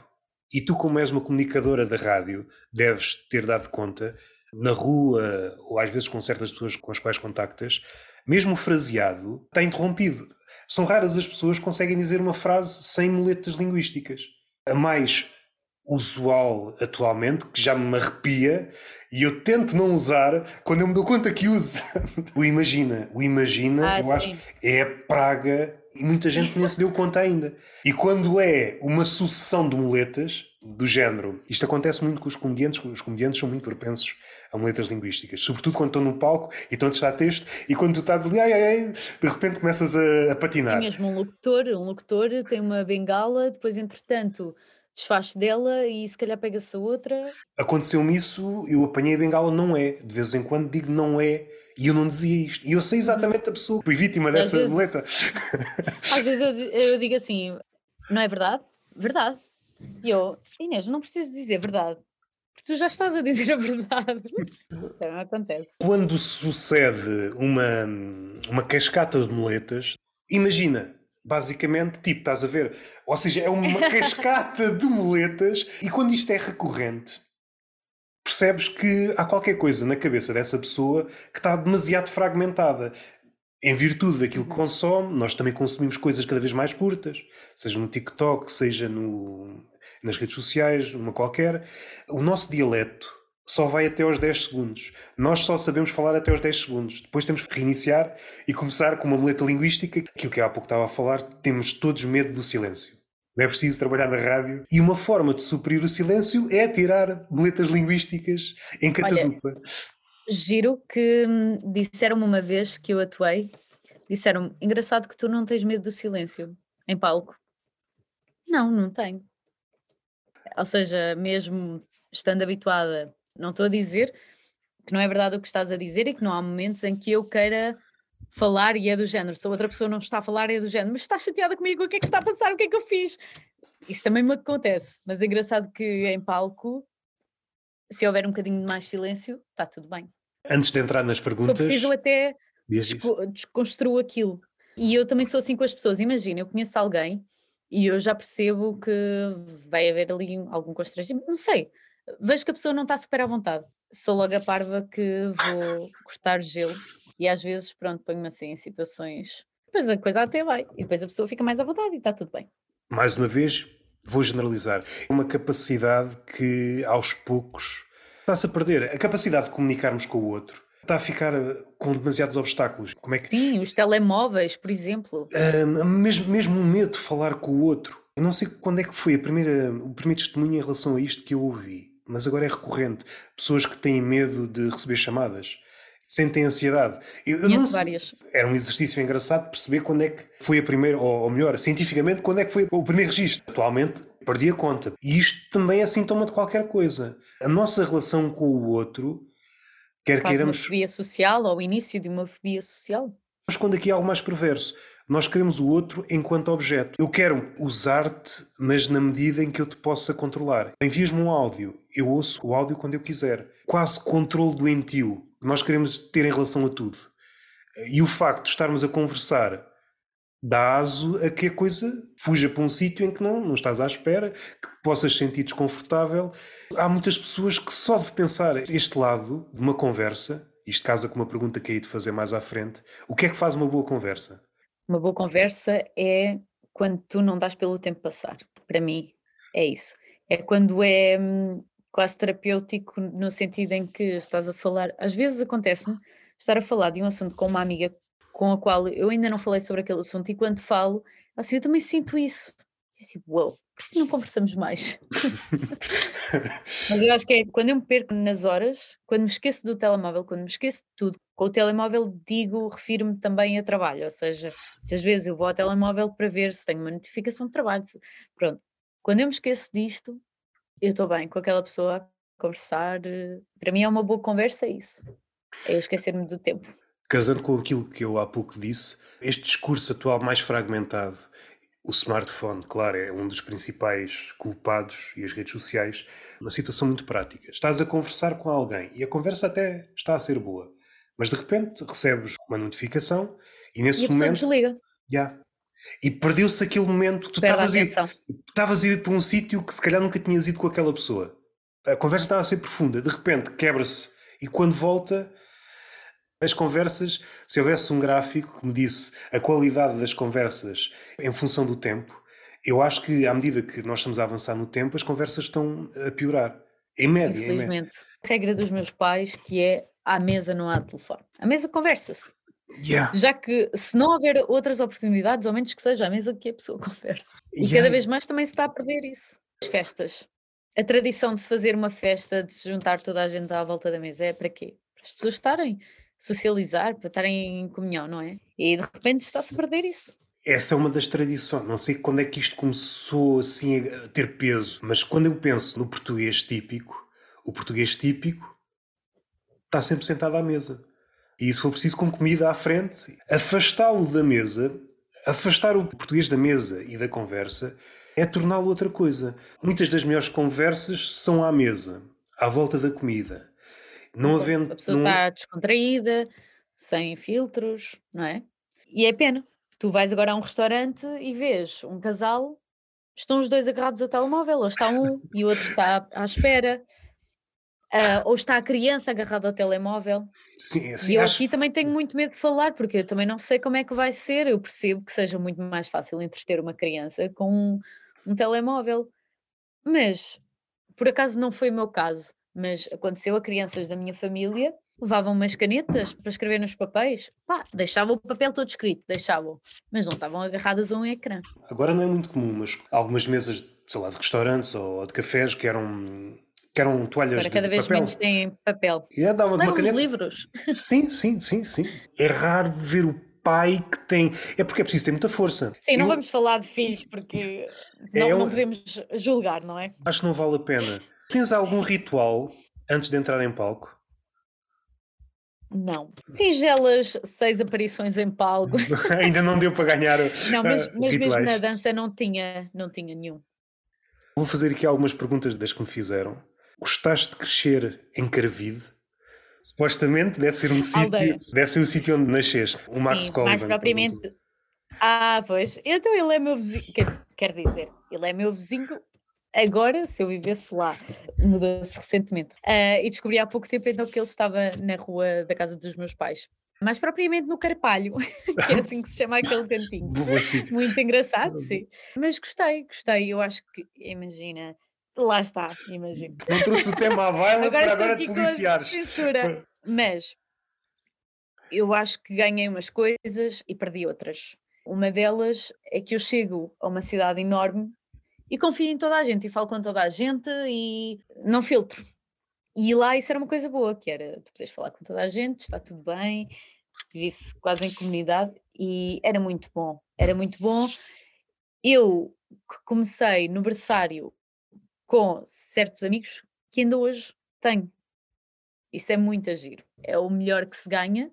E tu, como és uma comunicadora da rádio, deves ter dado conta, na rua ou às vezes com certas pessoas com as quais contactas, mesmo fraseado, está interrompido. São raras as pessoas que conseguem dizer uma frase sem muletas linguísticas. A mais usual atualmente, que já me arrepia, e eu tento não usar quando eu me dou conta que uso. o imagina. O imagina, ah, eu sim. acho, é a praga muita gente nem se deu conta ainda. E quando é uma sucessão de muletas do género, isto acontece muito com os comediantes, os comediantes são muito propensos a muletas linguísticas, sobretudo quando estão no palco e estão a testar texto e quando tu estás ali, ai, ai, ai, de repente começas a, a patinar. É mesmo um locutor, um locutor tem uma bengala, depois entretanto desfaz dela e se calhar pega-se a outra. Aconteceu-me isso, eu apanhei a bengala, não é. De vez em quando digo não é, e eu não dizia isto. E eu sei exatamente a pessoa que fui vítima dessa vezes, boleta. Às vezes eu, eu, digo assim, não é verdade? Verdade. E eu, Inês, não preciso dizer verdade. Porque tu já estás a dizer a verdade. Então acontece. Quando sucede uma, uma cascata de moletas, imagina, Basicamente, tipo, estás a ver? Ou seja, é uma cascata de muletas e quando isto é recorrente, percebes que há qualquer coisa na cabeça dessa pessoa que está demasiado fragmentada. Em virtude daquilo que uhum. consome, nós também consumimos coisas cada vez mais curtas, seja no TikTok, seja no, nas redes sociais, uma qualquer. O nosso dialeto só vai até aos 10 segundos. Nós só sabemos falar até aos 10 segundos. Depois temos que reiniciar e começar com uma muleta linguística. Aquilo que há pouco estava a falar, temos todos medo do silêncio. Não é preciso trabalhar na rádio. E uma forma de suprir o silêncio é tirar boletas linguísticas em catadupa. Olha, giro que hum, disseram-me uma vez que eu atuei, disseram-me, engraçado que tu não tens medo do silêncio em palco. Não, não tenho. Ou seja, mesmo estando habituada, não estou a dizer que não é verdade o que estás a dizer e que não há momentos em que eu queira falar e é do género. Se a outra pessoa não está a falar, é do género. Mas está chateada comigo, o que é que está a passar? O que é que eu fiz? Isso também me acontece. Mas é engraçado que em palco, se houver um bocadinho de mais silêncio, está tudo bem. Antes de entrar nas perguntas. Só preciso até desconstruo aquilo. E eu também sou assim com as pessoas. Imagina, eu conheço alguém e eu já percebo que vai haver ali algum constrangimento. Não sei. Vejo que a pessoa não está super à vontade. Sou logo a parva que vou cortar gelo e às vezes, pronto, ponho-me assim em situações. Depois a coisa até vai e depois a pessoa fica mais à vontade e está tudo bem. Mais uma vez, vou generalizar. É uma capacidade que aos poucos está-se a perder. A capacidade de comunicarmos com o outro está a ficar eh, com demasiados obstáculos. Como é que... Sim, os telemóveis, por exemplo. Uh, mesmo, mesmo o medo de falar com o outro. Eu não sei quando é que foi a primeira, o primeiro testemunho em relação a isto que eu ouvi, mas agora é recorrente. Pessoas que têm medo de receber chamadas, sentem ansiedade. Eu, eu não várias. Era um exercício engraçado perceber quando é que foi a primeira, ou, ou melhor, cientificamente, quando é que foi o primeiro registro. Atualmente, perdi a conta. E isto também é sintoma de qualquer coisa. A nossa relação com o outro Quer Faz queiramos. uma fobia social ou o início de uma fobia social. Mas quando aqui há algo mais perverso, nós queremos o outro enquanto objeto. Eu quero usar-te, mas na medida em que eu te possa controlar. Envias-me um áudio, eu ouço o áudio quando eu quiser. Quase controle doentio nós queremos ter em relação a tudo. E o facto de estarmos a conversar dá aso a que a coisa fuja para um sítio em que não, não estás à espera, que possas sentir desconfortável. Há muitas pessoas que só de pensar este lado de uma conversa, isto casa com uma pergunta que hei de fazer mais à frente, o que é que faz uma boa conversa? Uma boa conversa é quando tu não dás pelo tempo passar. Para mim, é isso. É quando é hum, quase terapêutico no sentido em que estás a falar. Às vezes acontece-me estar a falar de um assunto com uma amiga com a qual eu ainda não falei sobre aquele assunto, e quando falo, assim, eu também sinto isso. É tipo, uau, wow, por que não conversamos mais? Mas eu acho que é quando eu me perco nas horas, quando me esqueço do telemóvel, quando me esqueço de tudo, com o telemóvel digo, refiro-me também a trabalho, ou seja, às vezes eu vou ao telemóvel para ver se tenho uma notificação de trabalho. Pronto, quando eu me esqueço disto, eu estou bem com aquela pessoa a conversar. Eh, para mim é uma boa conversa, isso. É eu esquecer-me do tempo. Casando com aquilo que eu há pouco disse, este discurso atual mais fragmentado, o smartphone, claro, é um dos principais culpados e as redes sociais, uma situação muito prática. Estás a conversar com alguém e a conversa até está a ser boa, mas de repente recebes uma notificação e nesse e momento. desliga. Yeah, e perdeu-se aquele momento que tu estavas a, ir, a ir para um sítio que se calhar nunca tinhas ido com aquela pessoa. A conversa estava a ser profunda, de repente quebra-se e quando volta as conversas, se houvesse um gráfico que me disse a qualidade das conversas em função do tempo, eu acho que à medida que nós estamos a avançar no tempo, as conversas estão a piorar. Em média. Infelizmente. Em média. Regra dos meus pais que é à mesa não há telefone. À mesa conversa-se. Yeah. Já que se não houver outras oportunidades, ao menos que seja à mesa que a pessoa converse. E yeah. cada vez mais também se está a perder isso. As festas. A tradição de se fazer uma festa, de se juntar toda a gente à volta da mesa, é para quê? Para as pessoas estarem socializar, para estarem em comunhão, não é? E de repente está-se a perder isso. Essa é uma das tradições. Não sei quando é que isto começou assim a ter peso, mas quando eu penso no português típico, o português típico está sempre sentado à mesa. E se for preciso, com comida à frente, afastá-lo da mesa, afastar o português da mesa e da conversa, é torná-lo outra coisa. Muitas das melhores conversas são à mesa, à volta da comida. Não havendo. A pessoa não... está descontraída, sem filtros, não é? E é pena. Tu vais agora a um restaurante e vês um casal, estão os dois agarrados ao telemóvel, ou está um e o outro está à espera. Uh, ou está a criança agarrada ao telemóvel. Sim, sim, e eu acho... aqui também tenho muito medo de falar, porque eu também não sei como é que vai ser. Eu percebo que seja muito mais fácil entreter uma criança com um, um telemóvel. Mas, por acaso, não foi o meu caso mas aconteceu a crianças da minha família levavam umas canetas para escrever nos papéis, pá, deixavam o papel todo escrito, deixavam, mas não estavam agarradas a um ecrã. Agora não é muito comum, mas algumas mesas, sei lá, de restaurantes ou de cafés que eram que eram toalhas Para cada de, vez papel. menos têm papel. E yeah, dava de uma caneta. livros. Sim, sim, sim, sim. É raro ver o pai que tem. É porque é preciso ter muita força. Sim, Eu... não vamos falar de filhos porque não, é um... não podemos julgar, não é? Acho que não vale a pena. Tens algum ritual antes de entrar em palco? Não. Singelas seis aparições em palco. Ainda não deu para ganhar. Não, mas, mas mesmo na dança não tinha, não tinha nenhum. Vou fazer aqui algumas perguntas das que me fizeram. Gostaste de crescer em Carvide? Supostamente deve ser um sítio, deve ser o sítio onde nasceste, o Max Sim, Mais propriamente. Ah, pois. Então ele é meu vizinho. Quer, quer dizer, ele é meu vizinho Agora, se eu vivesse lá, mudou-se recentemente. Uh, e descobri há pouco tempo então que ele estava na rua da casa dos meus pais. Mais propriamente no Carpalho, que é assim que se chama aquele cantinho. Muito engraçado, sim. Mas gostei, gostei. Eu acho que, imagina, lá está, imagina. Não trouxe o tema à baila para agora de policiares. Mas eu acho que ganhei umas coisas e perdi outras. Uma delas é que eu chego a uma cidade enorme e confio em toda a gente e falo com toda a gente e não filtro. E lá isso era uma coisa boa, que era tu podes falar com toda a gente, está tudo bem, vive-se quase em comunidade e era muito bom, era muito bom. Eu comecei no berçário com certos amigos que ainda hoje tenho. Isso é muito agir. É o melhor que se ganha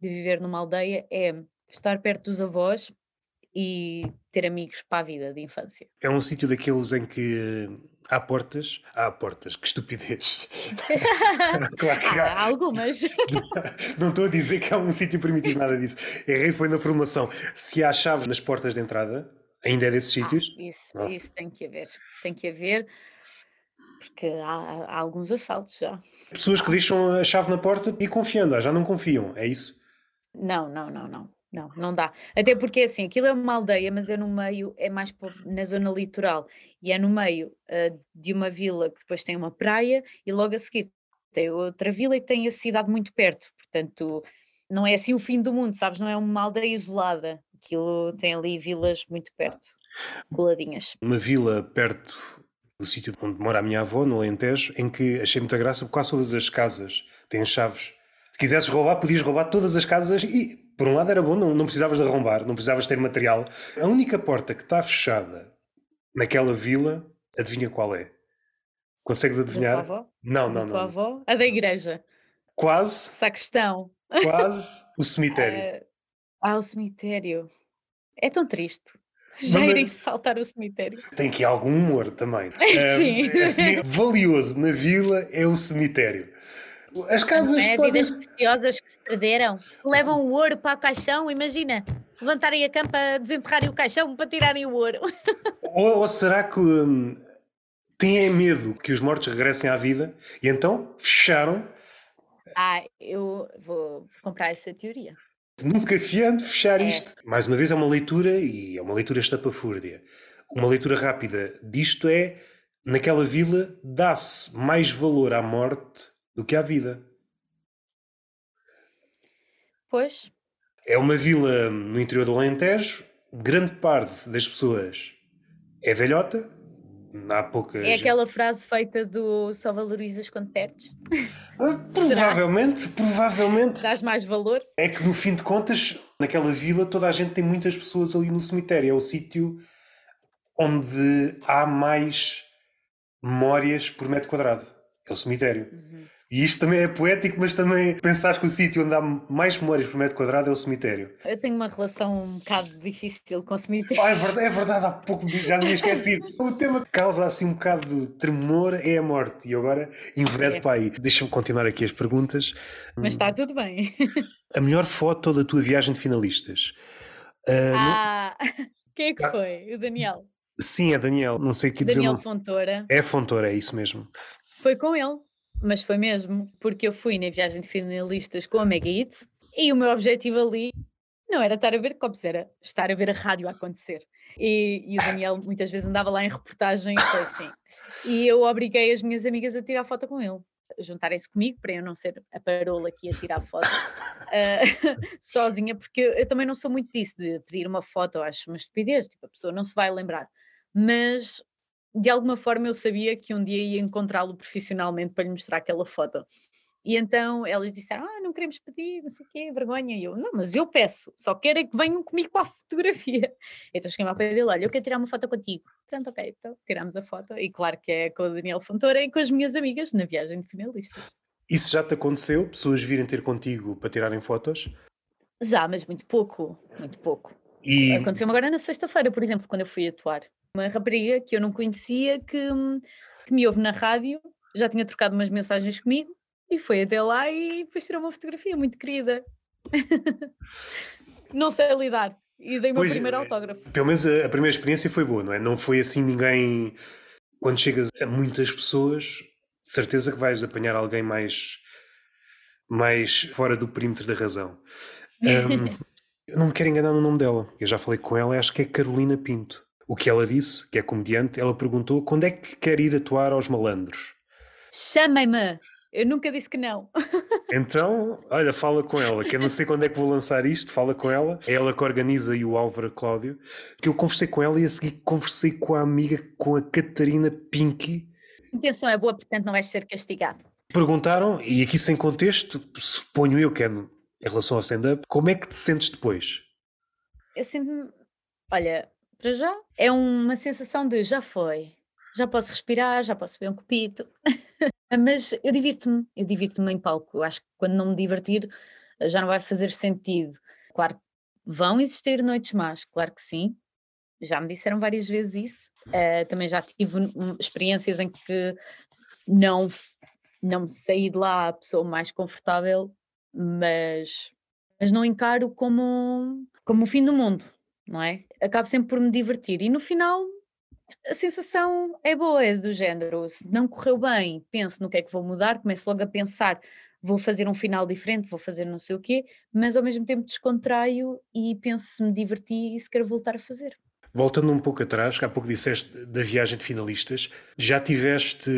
de viver numa aldeia, é estar perto dos avós e ter amigos para a vida de infância. É um sítio daqueles em que há portas, há portas, que estupidez. claro que há. há algumas. Não estou a dizer que é um sítio primitivo, nada disso. Errei foi na formulação. Se há chave nas portas de entrada, ainda é desses ah, sítios? Ah, isso, ah. isso tem que haver. Tem que haver porque há, há, alguns assaltos já. Pessoas que deixam a chave na porta e confiando, já não confiam, é isso? Não, não, não, não. Não, não dá. Até porque assim, aquilo é uma aldeia, mas é no meio, é mais na zona litoral e é no meio uh, de uma vila que depois tem uma praia e logo a seguir tem outra vila e tem a cidade muito perto. Portanto, não é assim o fim do mundo, sabes? Não é uma aldeia isolada. Aquilo tem ali vilas muito perto, coladinhas. Uma vila perto do sítio onde mora a minha avó, no Alentejo, em que achei muita graça porque quase todas as casas têm chaves. Se quisesses roubar, podias roubar todas as casas e por um lado era bom, não, não precisavas de arrombar, não precisavas ter material. A única porta que está fechada naquela vila, adivinha qual é? Consegues adivinhar? Da tua avó? Não, não, da não. Tua avó? A da igreja. Quase. Sacristão. Quase o cemitério. ah, o cemitério. É tão triste. Já irei saltar o cemitério. Tem aqui algum humor também. Sim. Um, assim, valioso na vila é o cemitério. As casas. Não é? Podem... Vidas preciosas que se perderam. Levam o ouro para o caixão, imagina. Levantarem a campa, desenterrarem o caixão para tirarem o ouro. Ou, ou será que hum, têm medo que os mortos regressem à vida e então fecharam? Ah, eu vou comprar essa teoria. Nunca fiando fechar é. isto. Mais uma vez é uma leitura e é uma leitura estapafúrdia. Uma leitura rápida disto é naquela vila dá-se mais valor à morte do que à vida. Pois. É uma vila no interior do Alentejo, grande parte das pessoas é velhota, há poucas. É aquela frase feita do só valorizas quando perdes? Ah, provavelmente, provavelmente. Dás mais valor? É que no fim de contas, naquela vila, toda a gente tem muitas pessoas ali no cemitério. É o sítio onde há mais memórias por metro quadrado. É o cemitério. Uhum. E isto também é poético, mas também pensar que o sítio onde há mais memórias por metro quadrado é o cemitério. Eu tenho uma relação um bocado difícil com o cemitério. Ah, é, verdade, é verdade, há pouco já me esqueci. o tema que causa assim um bocado de tremor é a morte. E agora enveredo é. para aí. Deixa-me continuar aqui as perguntas. Mas está tudo bem. A melhor foto da tua viagem de finalistas? Uh, ah, no... quem é que ah. foi? O Daniel? Sim, é Daniel. Não sei o que dizer. Daniel Fontoura. É Fontoura, é isso mesmo. Foi com ele. Mas foi mesmo, porque eu fui na viagem de finalistas com a Mega Hits e o meu objetivo ali não era estar a ver copos, era estar a ver a rádio acontecer. E, e o Daniel muitas vezes andava lá em reportagem e foi assim. E eu obriguei as minhas amigas a tirar foto com ele juntarem-se comigo para eu não ser a parola aqui a tirar foto uh, sozinha, porque eu, também não sou muito disso de pedir uma foto, acho uma estupidez, tipo, a pessoa não se vai lembrar. Mas de alguma forma eu sabia que um dia ia encontrá-lo profissionalmente para lhe mostrar aquela foto. E então elas disseram: Ah, não queremos pedir, não sei o quê, vergonha. E eu: Não, mas eu peço, só quero é que venham comigo para a fotografia. Então cheguei ao pé dele: Olha, eu quero tirar uma foto contigo. Pronto, ok, então tiramos a foto. E claro que é com o Daniel Fontoura e com as minhas amigas na viagem de finalistas. Isso já te aconteceu? Pessoas virem ter contigo para tirarem fotos? Já, mas muito pouco, muito pouco. E... Aconteceu-me agora na sexta-feira, por exemplo, quando eu fui atuar. Uma rapariga que eu não conhecia que, que me ouve na rádio, já tinha trocado umas mensagens comigo e foi até lá e depois tirou uma fotografia muito querida. não sei lidar. E dei o meu primeiro é, autógrafo. Pelo menos a, a, primeira experiência foi boa, não é? Não foi assim ninguém. Quando chegas a muitas pessoas, de certeza que vais apanhar alguém mais, mais fora do perímetro da razão. Um, eu não me quero enganar no nome dela. Eu já falei com ela, acho que é Carolina Pinto. O que ela disse, que é comediante, ela perguntou quando é que quer ir atuar aos malandros. Chamem-me! Eu nunca disse que não. Então, olha, fala com ela, que eu não sei quando é que vou lançar isto, fala com ela. É ela que organiza e o Álvaro Cláudio. Que eu conversei com ela e a seguir conversei com a amiga, com a Catarina Pinky. A intenção é boa, portanto não vais ser castigado. Perguntaram, e aqui sem contexto, suponho eu que é em relação ao stand-up, como é que te sentes depois? Eu sinto-me, olha, para já, é uma sensação de já foi, já posso respirar, já posso beber um copito. Mas eu divirto-me, eu divirto-me em palco. Eu acho que quando não me divertir já não vai fazer sentido. Claro, vão existir noites más, claro que sim. Já me disseram várias vezes isso. Uh, também já tive experiências em que não, não me saí de lá a pessoa mais confortável, mas, mas não encaro como, como o fim do mundo, não é? Acabo sempre por me divertir e no final a sensação é boa, é do género. Se não correu bem, penso no que é que vou mudar, começo logo a pensar, vou fazer um final diferente, vou fazer não sei o quê, mas ao mesmo tempo descontraio e penso se me diverti e se quero voltar a fazer. Voltando um pouco atrás, que há pouco disseste da viagem de finalistas, já tiveste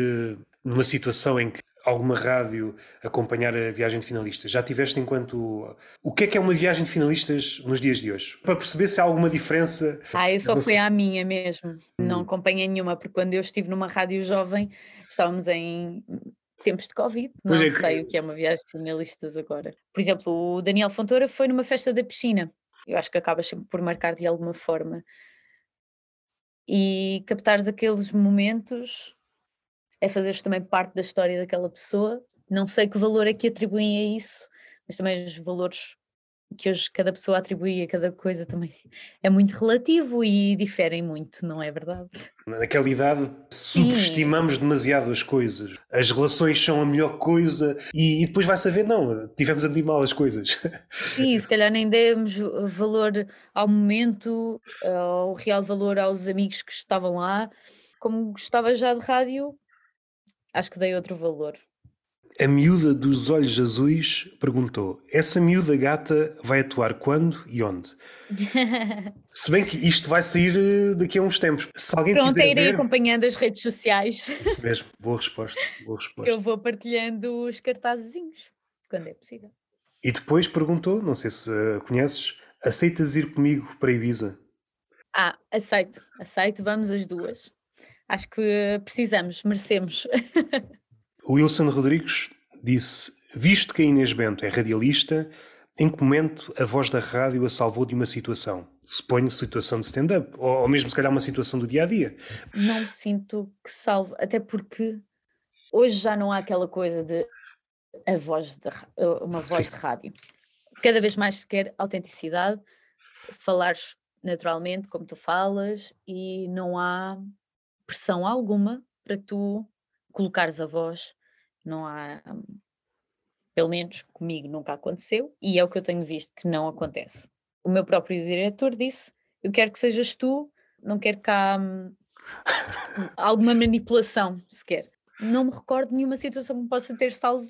numa situação em que alguma rádio acompanhar a viagem de finalistas? Já tiveste enquanto. O que é que é uma viagem de finalistas nos dias de hoje? Para perceber se há alguma diferença. Ah, eu só fui à minha mesmo. Hum. Não acompanhei nenhuma, porque quando eu estive numa rádio jovem, estávamos em tempos de Covid. Não é, sei o que é uma viagem de finalistas agora. Por exemplo, o Daniel Fontoura foi numa festa da piscina. Eu acho que acaba sempre por marcar de alguma forma. E captares aqueles momentos é fazeres também parte da história daquela pessoa. Não sei que valor é que atribuem a isso, mas também os valores que hoje cada pessoa atribui a cada coisa também é muito relativo e diferem muito, não é verdade? Naquela idade subestimamos Sim. demasiado as coisas. As relações são a melhor coisa e, e depois vai saber, não, tivemos a medir mal as coisas. Sim, se calhar nem demos valor ao momento, ao real valor aos amigos que estavam lá. Como gostava já de rádio, Acho que dei outro valor. A miúda dos olhos azuis perguntou: essa miúda gata vai atuar quando e onde? Se bem que isto vai sair eh, daqui a uns tempos. Se alguém Pronto, quiser irei ver... acompanhando as redes sociais. Isso mesmo, boa resposta, boa resposta. Eu vou partilhando os cartazezinhos, quando é possível. E depois perguntou, não sei se uh, conheces, aceitas ir comigo para Ibiza? Ah, aceito, aceito, vamos as duas acho que precisamos, merecemos. Wilson Rodrigues disse: Visto que a Inês Bento é radialista, em que momento a voz da rádio a salvou de uma situação? Suponho situação de stand-up, ou, mesmo se calhar uma situação do dia a dia. Não sinto que salve, até porque hoje já não há aquela coisa de a voz de, uma voz Sim. de rádio. Cada vez mais se quer autenticidade, falares naturalmente como tu falas e não há pressão alguma para tu colocares a voz, não há, pelo menos comigo nunca aconteceu, e é o que eu tenho visto que não acontece. O meu próprio diretor disse: Eu quero que sejas tu, não quero cá hum, alguma manipulação sequer. Não me recordo de nenhuma situação que me possa ter salvo.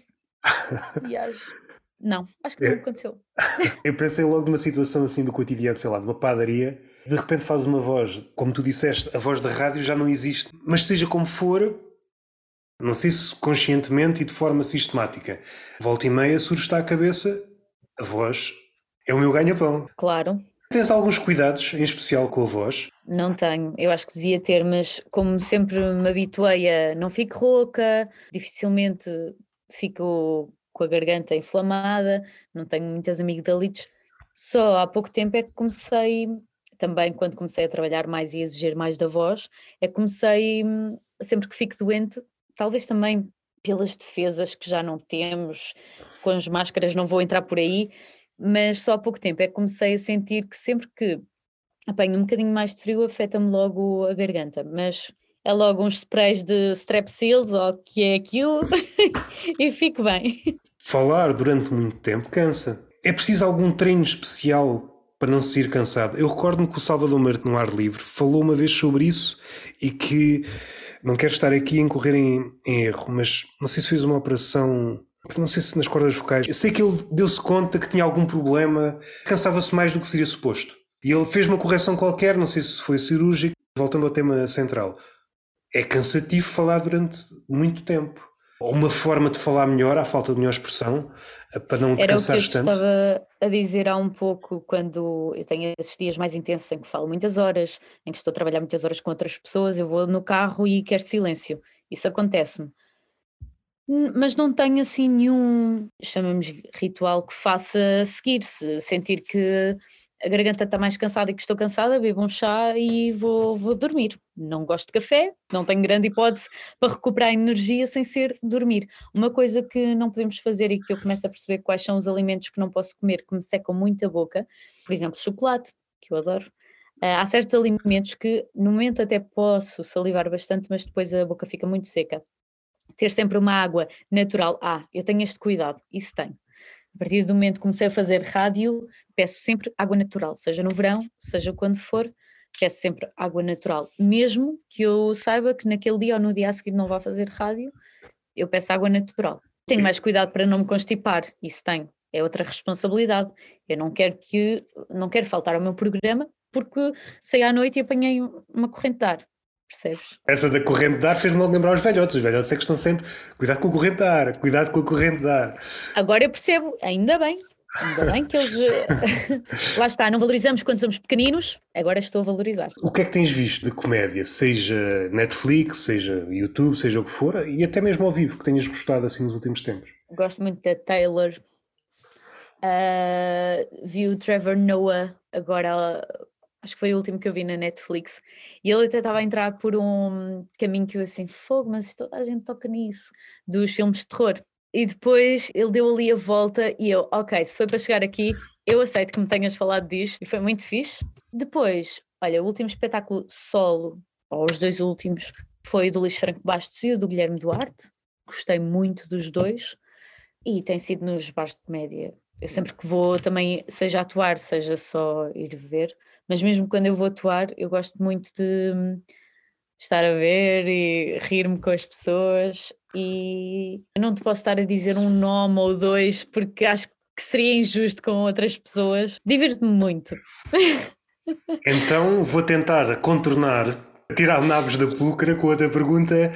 Aliás, não, acho que não aconteceu. Eu pensei logo numa situação assim do cotidiano, sei lá, de uma padaria de repente faz uma voz, como tu disseste, a voz da rádio já não existe, mas seja como for, não sei se conscientemente e de forma sistemática, volta e meia surge-te à cabeça a voz é o meu ganha-pão. Claro. Tens alguns cuidados, em especial com a voz? Não tenho, eu acho que devia ter, mas como sempre me habituei a não fico rouca, dificilmente fico com a garganta inflamada, não tenho muitas amigdalites. Só há pouco tempo é que comecei, também quando comecei a trabalhar mais e exigir mais da voz, é que comecei, hum, sempre que fico doente, talvez também pelas defesas que já não temos, com as máscaras não vou entrar por aí, mas só há pouco tempo é que comecei a sentir que sempre que apanho um bocadinho mais de frio afeta-me logo a garganta, mas é logo uns sprays de strepsils ou que é aquilo e fico bem. Falar durante muito tempo cansa. É preciso algum treino especial para não se ir cansado. Eu recordo-me que o Salvador Marto no ar livre falou uma vez sobre isso e que não quero estar aqui a incorrer em, em erro, mas não sei se fez uma operação não sei se nas cordas vocais. Eu sei que ele deu-se conta que tinha algum problema, cansava-se mais do que seria suposto. E ele fez uma correção qualquer, não sei se foi cirúrgico. Voltando ao tema central, é cansativo falar durante muito tempo. Uma forma de falar melhor, à falta de melhor expressão, para não Era o que eu tanto. estava a dizer há um pouco, quando eu tenho esses dias mais intensos em que falo muitas horas, em que estou a trabalhar muitas horas com outras pessoas, eu vou no carro e quero silêncio. Isso acontece-me. Mas não tenho assim nenhum, chamamos ritual que faça seguir, se sentir que a garganta está mais cansada e que estou cansada, bebo um chá e vou, vou dormir. Não gosto de café, não tenho grande hipótese para recuperar energia sem ser dormir. Uma coisa que não podemos fazer e que eu começo a perceber quais são os alimentos que não posso comer, que me secam muito a boca, por exemplo, chocolate, que eu adoro. Uh, há certos alimentos que no momento até posso salivar bastante, mas depois a boca fica muito seca. Ter sempre uma água natural. Ah, eu tenho este cuidado, isso tenho. A partir do momento que comecei a fazer rádio, peço sempre água natural, seja no verão, seja quando for, peço sempre água natural. Mesmo que eu saiba que naquele dia ou no dia a seguir não vá fazer rádio, eu peço água natural. Tenho mais cuidado para não me constipar, isso tenho. É outra responsabilidade. Eu não quero que não quero faltar ao meu programa porque saí à noite e apanhei uma corrente de ar percebes? Essa da corrente de ar fez-me logo lembrar os velhotes. Os velhotes é que estão sempre, cuidado com a corrente de ar, cuidado com a corrente de ar. Agora eu percebo, ainda bem, ainda bem que eles. Lá está, não valorizamos quando somos pequeninos, agora estou a valorizar. O que é que tens visto de comédia? Seja Netflix, seja YouTube, seja o que for, e até mesmo ao vivo, que tenhas gostado assim nos últimos tempos? Gosto muito da Taylor. Uh, vi o Trevor Noah agora acho que foi o último que eu vi na Netflix, e ele até estava a entrar por um caminho que eu assim, fogo, mas toda a gente toca nisso, dos filmes de terror. E depois ele deu ali a volta e eu, ok, se foi para chegar aqui, eu aceito que me tenhas falado disto, e foi muito fixe. Depois, olha, o último espetáculo solo, ou os dois últimos, foi o do Luís Franco Bastos e o do Guilherme Duarte. Gostei muito dos dois e tem sido nos bares de comédia. Eu sempre que vou também, seja atuar, seja só ir ver, mas mesmo quando eu vou atuar, eu gosto muito de hum, estar a ver e rir-me com as pessoas e eu não te posso estar a dizer um nome ou dois porque acho que seria injusto com outras pessoas. Divirto-me muito. Então vou tentar contornar, tirar nabos da púcara com outra pergunta.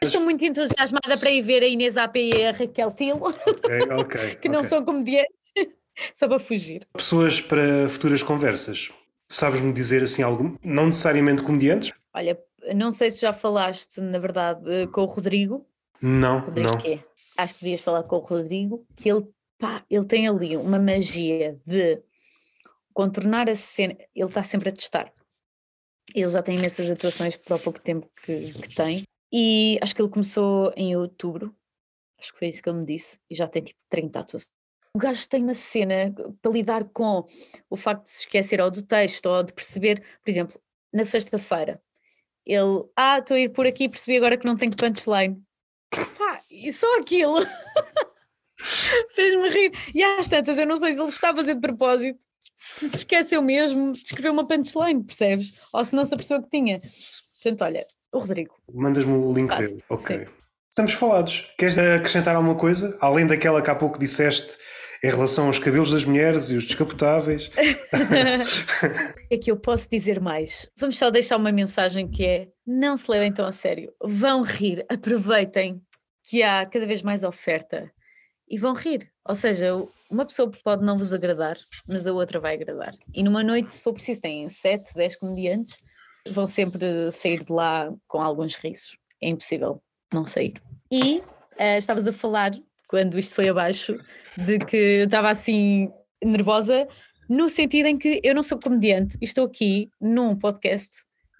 Estou muito entusiasmada para ir ver a Inês AP e a Raquel Tilo, okay, okay, que não okay. são comediantes, só para fugir. Pessoas para futuras conversas. Sabes-me dizer assim algum? Não necessariamente comediantes? Olha, não sei se já falaste, na verdade, com o Rodrigo. Não, Rodrigo não. Quê? Acho que devias falar com o Rodrigo, que ele, pá, ele tem ali uma magia de contornar a cena. Ele está sempre a testar. Ele já tem imensas atuações para o pouco tempo que, que tem. E acho que ele começou em outubro. Acho que foi isso que ele me disse. E já tem tipo 30 atuações o gajo tem uma cena para lidar com o facto de se esquecer ou do texto ou de perceber, por exemplo, na sexta-feira, ele, ah, estou a ir por aqui e percebi agora que não tenho punchline. Pá, e só aquilo fez-me rir. E às tantas, eu não sei se ele está a fazer de propósito, se esqueceu mesmo de escrever uma punchline, percebes? Ou se não se apercebeu que tinha. Portanto, olha, o Rodrigo. Mandas-me o link dele. Ok. sim. Estamos falados. Queres acrescentar alguma coisa? Além daquela que há pouco disseste em relação aos cabelos das mulheres e os descapotáveis. é que eu posso dizer mais. Vamos só deixar uma mensagem que é: não se levem tão a sério. Vão rir, aproveitem que há cada vez mais oferta e vão rir. Ou seja, uma pessoa pode não vos agradar, mas a outra vai agradar. E numa noite, se for preciso, têm 7, 10 comediantes, vão sempre sair de lá com alguns risos. É impossível não sair. E uh, estavas a falar quando isto foi abaixo, de que eu estava assim nervosa, no sentido em que eu não sou comediante e estou aqui num podcast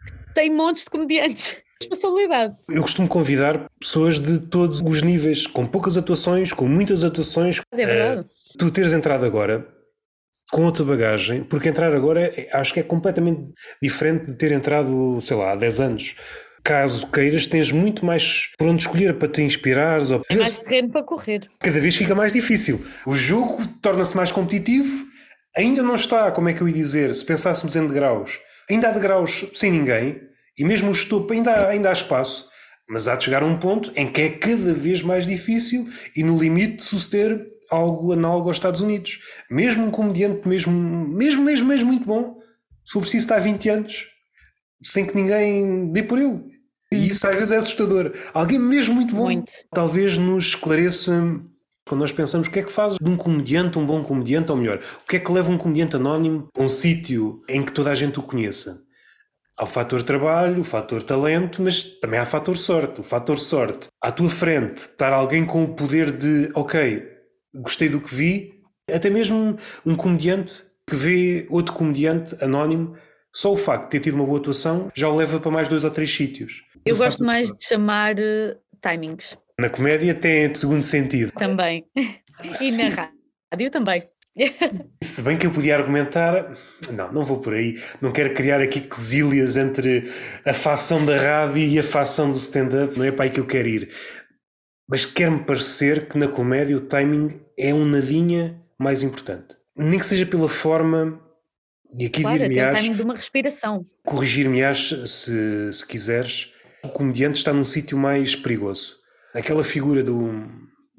que tem montes de comediantes. Responsabilidade. Eu costumo convidar pessoas de todos os níveis, com poucas atuações, com muitas atuações. É verdade. Uh, tu teres entrado agora com outra bagagem, porque entrar agora é, acho que é completamente diferente de ter entrado, sei lá, há 10 anos. Caso queiras, tens muito mais por onde escolher para te inspirares. Ou... Mais terreno para correr. Cada vez fica mais difícil. O jogo torna-se mais competitivo. Ainda não está, como é que eu ia dizer, se pensássemos em degraus, ainda há degraus sem ninguém, e mesmo o estopo ainda há, ainda há espaço, mas há de chegar a um ponto em que é cada vez mais difícil e no limite de suceder algo análogo aos Estados Unidos. Mesmo um comediante, mesmo, mesmo, mesmo, mesmo muito bom, se for preciso estar 20 anos, sem que ninguém dê por ele. E isso às vezes é assustador. Alguém mesmo muito bom muito. talvez nos esclareça quando nós pensamos o que é que faz de um comediante um bom comediante, ou melhor, o que é que leva um comediante anónimo a um sítio em que toda a gente o conheça. Há o fator trabalho, o fator talento, mas também há o fator sorte. O fator sorte, à tua frente, estar alguém com o poder de, ok, gostei do que vi, até mesmo um comediante que vê outro comediante anónimo, só o facto de ter tido uma boa atuação já o leva para mais dois ou três sítios. Eu gosto mais de chamar uh, timings. Na comédia tem segundo sentido. Também. e na rádio também. Se bem que eu podia argumentar, não, não vou por aí, não quero criar aqui quesílias entre a facção da rádio e a facção do stand-up, não é para aí que eu quero ir. Mas quer-me parecer que na comédia o timing é um nadinha mais importante. Nem que seja pela forma, e aqui claro, dir-me o timing de uma respiração. Corrigir-me-ás se, se quiseres, o comediante está num sítio mais perigoso. Aquela figura do,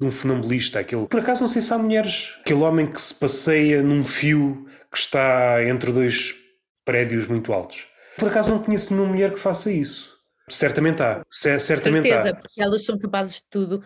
de um funambulista, aquele. Por acaso não sei se há mulheres, aquele homem que se passeia num fio que está entre dois prédios muito altos. Por acaso não conheço nenhuma mulher que faça isso. Certamente há. Certamente Certeza, há. porque elas são capazes de tudo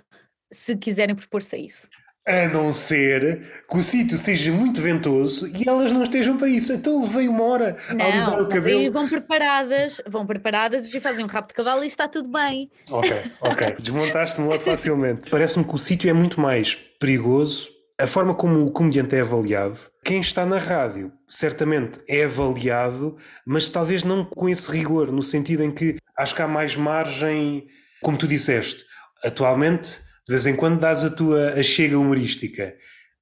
se quiserem propor-se a isso. A não ser que o sítio seja muito ventoso e elas não estejam para isso. Então levei uma hora não, a alisar o cabelo. Aí vão preparadas, vão preparadas e fazem um rabo de cavalo e está tudo bem. Ok, ok. Desmontaste-me logo facilmente. Parece-me que o sítio é muito mais perigoso. A forma como o comediante é avaliado, quem está na rádio certamente é avaliado, mas talvez não com esse rigor, no sentido em que acho que há mais margem, como tu disseste. Atualmente de vez em quando dás a tua a chega humorística,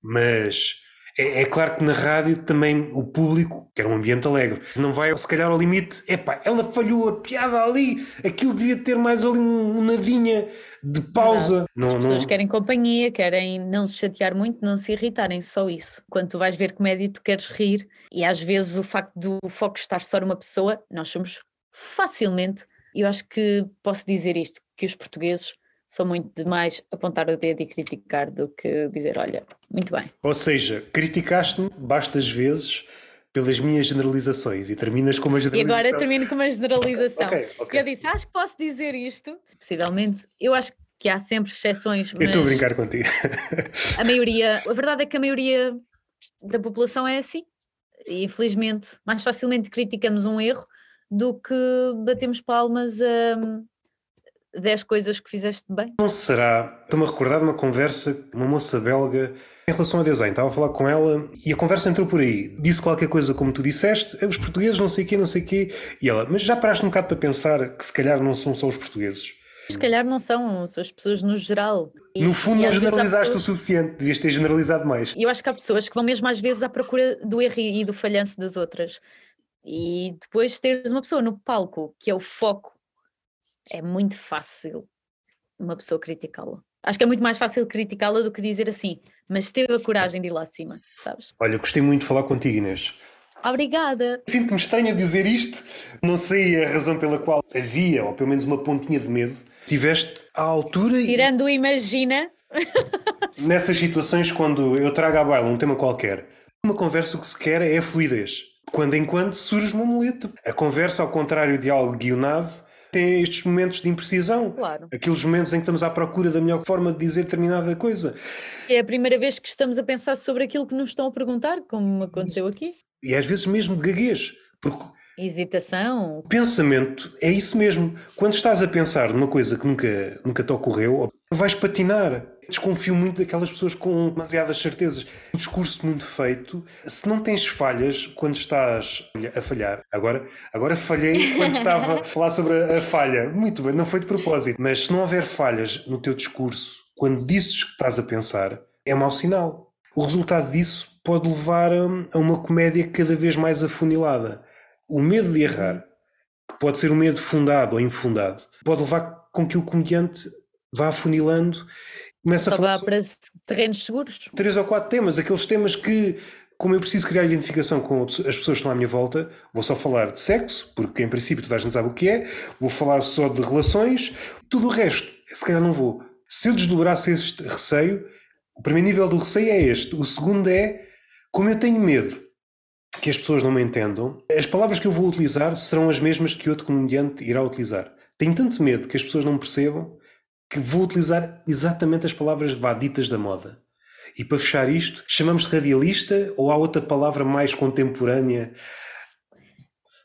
mas é, é, claro que na rádio também o público, que era um ambiente alegre, não vai se calhar ao limite, epá, ela falhou a piada ali, aquilo devia ter mais ali um, um nadinha de pausa. Não, As pessoas não... querem companhia, querem não se chatear muito, não se irritarem, só isso. Quando tu vais ver comédia tu queres rir e às vezes o facto do foco estar só numa pessoa, nós somos facilmente, e eu acho que posso dizer isto, que os portugueses sou muito de mais apontar o dedo e criticar do que dizer, olha, muito bem. Ou seja, criticaste-me bastas vezes pelas minhas generalizações e terminas com uma generalização. E agora termino com uma generalização. okay, okay. Eu disse, acho que posso dizer isto. Possivelmente, eu acho que há sempre exceções, mas... Eu estou a brincar contigo. a maioria, a verdade é que a maioria da população é assim. E infelizmente, mais facilmente criticamos um erro do que batemos palmas a 10 coisas que fizeste bem? Não será. Estou-me a recordar de uma conversa com uma moça belga em relação a design. Estava a falar com ela e a conversa entrou por aí. Disse qualquer coisa como tu disseste, os portugueses não sei o quê, não sei o quê. E ela, mas já paraste um bocado para pensar que se calhar não são só os portugueses? Se calhar não são, são as pessoas no geral. E, no fundo, não generalizaste pessoas... o suficiente, devias ter generalizado mais. E eu acho que há pessoas que vão mesmo às vezes à procura do erro e do falhanço das outras. E depois teres uma pessoa no palco que é o foco é muito fácil uma pessoa criticá-la. Acho que é muito mais fácil criticá-la do que dizer assim, mas teve a coragem de ir lá acima, sabes? Olha, gostei muito de falar contigo, Inês. Obrigada. Sinto-me estranho a dizer isto, não sei a razão pela qual havia, ou pelo menos uma pontinha de medo. Tiveste à altura e. Tirando o imagina. Nessas situações, quando eu trago à baila um tema qualquer, uma conversa o que se quer é a fluidez. Quando em quando surge uma muleta. A conversa, ao contrário de algo guionado, tem estes momentos de imprecisão. Claro. Aqueles momentos em que estamos à procura da melhor forma de dizer determinada coisa. É a primeira vez que estamos a pensar sobre aquilo que nos estão a perguntar, como aconteceu aqui. E às vezes mesmo de gaguez. Porque Hesitação. Pensamento é isso mesmo. Quando estás a pensar numa coisa que nunca, nunca te ocorreu, vais patinar. Desconfio muito daquelas pessoas com demasiadas certezas. Um discurso muito feito. Se não tens falhas quando estás a falhar, agora, agora falhei quando estava a falar sobre a, a falha. Muito bem, não foi de propósito. Mas se não houver falhas no teu discurso, quando dizes que estás a pensar, é mau sinal. O resultado disso pode levar a uma comédia cada vez mais afunilada. O medo de errar, que pode ser um medo fundado ou infundado, pode levar com que o comediante vá afunilando começa Só a falar para terrenos seguros. Três ou quatro temas, aqueles temas que, como eu preciso criar identificação com as pessoas que estão à minha volta, vou só falar de sexo, porque em princípio toda a gente sabe o que é, vou falar só de relações, tudo o resto, se calhar não vou. Se eu desdobrasse este receio, o primeiro nível do receio é este. O segundo é, como eu tenho medo que as pessoas não me entendam, as palavras que eu vou utilizar serão as mesmas que outro comediante irá utilizar. Tenho tanto medo que as pessoas não me percebam que vou utilizar exatamente as palavras vá, ditas da moda. E para fechar isto, chamamos de radialista ou há outra palavra mais contemporânea?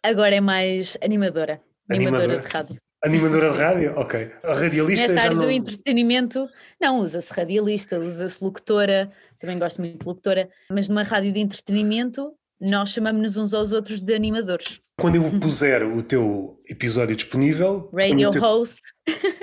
Agora é mais animadora. Animadora, animadora de rádio. Animadora de rádio? Ok. A radialista. Nesta área não... do entretenimento, não, usa-se radialista, usa-se locutora, também gosto muito de locutora, mas numa rádio de entretenimento, nós chamamos-nos uns aos outros de animadores. Quando eu puser o teu episódio disponível. Radio teu... host.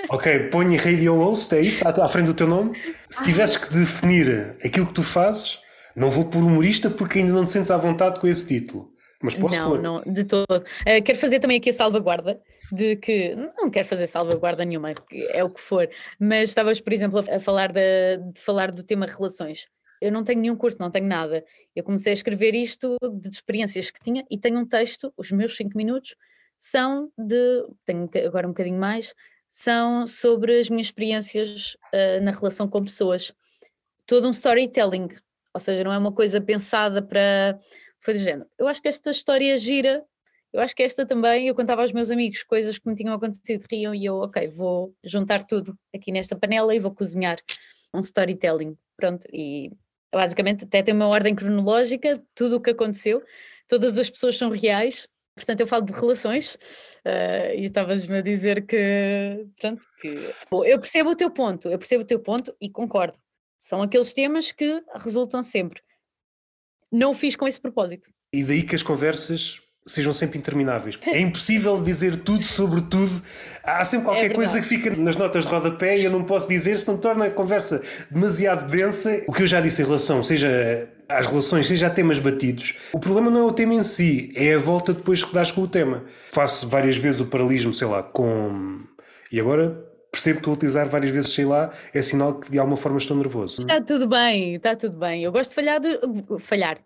Ok, põe radio host, é isso? À frente do teu nome. Se tivesses que definir aquilo que tu fazes, não vou por humorista porque ainda não te sentes à vontade com esse título. Mas posso não, pôr. Não, de todo. Uh, quero fazer também aqui a salvaguarda de que não quero fazer salvaguarda nenhuma, é o que for, mas estavas, por exemplo, a falar de, de falar do tema relações eu não tenho nenhum curso, não tenho nada. Eu comecei a escrever isto de experiências que tinha e tenho um texto, os meus cinco minutos são de, tenho agora um bocadinho mais, são sobre as minhas experiências uh, na relação com pessoas. Todo um storytelling, ou seja, não é uma coisa pensada para. Foi do género. Eu acho que esta história gira, eu acho que esta também, eu contava aos meus amigos coisas que me tinham acontecido, riam e eu, ok, vou juntar tudo aqui nesta panela e vou cozinhar um storytelling. Pronto, e basicamente até tem uma ordem cronológica, tudo o que aconteceu, todas as pessoas são reais, portanto eu falo de relações uh, e estavas-me a dizer que, pronto, que bom, eu percebo o teu ponto, eu percebo o teu ponto e concordo. São aqueles temas que resultam sempre. Não o fiz com esse propósito. E daí que as conversas sejam sempre intermináveis. É impossível dizer tudo sobre tudo. Há sempre qualquer é coisa que fica nas notas de rodapé e eu não posso dizer se não torna a conversa demasiado densa. O que eu já disse em relação, seja às relações, seja a temas batidos, o problema não é o tema em si, é a volta depois que dás com o tema. Faço várias vezes o paralelismo, sei lá, com. E agora percebo que utilizar várias vezes sei lá é sinal que de alguma forma estou nervoso. Está tudo bem, está tudo bem. Eu gosto de falhar, de, falhar,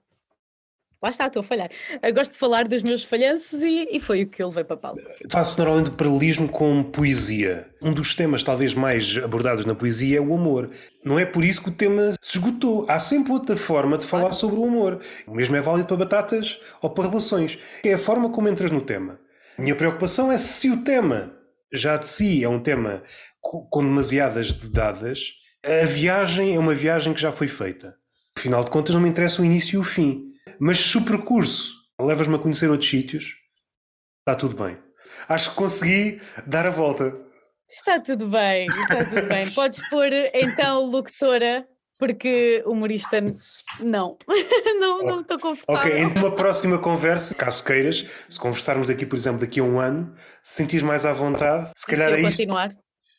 Lá está, estou a falhar. Eu gosto de falar dos meus falhanços e, e foi o que eu levei para Paulo. Faço normalmente paralelismo com poesia. Um dos temas talvez mais abordados na poesia é o amor. Não é por isso que o tema se esgotou. Há sempre outra forma de falar sobre o amor. O mesmo é válido para batatas ou para relações. É a forma como entras no tema. A minha preocupação é se o tema já de si é um tema com demasiadas dadas, a viagem é uma viagem que já foi feita. Afinal de contas, não me interessa o início e o fim. Mas se o percurso levas-me a conhecer outros sítios, está tudo bem. Acho que consegui dar a volta. Está tudo bem, está tudo bem. Podes pôr então locutora, porque humorista não. não, não estou confortável. Ok, em uma próxima conversa, caso queiras, se conversarmos aqui, por exemplo, daqui a um ano, se sentires mais à vontade, se calhar se aí. continuar.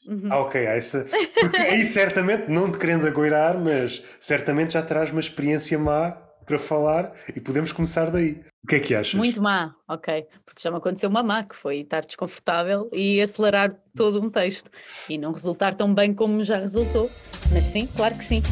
Uhum. Ah, ok, essa, porque aí certamente, não te querendo agoirar, mas certamente já terás uma experiência má para falar e podemos começar daí. O que é que achas? Muito má, ok. Porque já me aconteceu uma má, que foi estar desconfortável e acelerar todo um texto e não resultar tão bem como já resultou. Mas sim, claro que sim.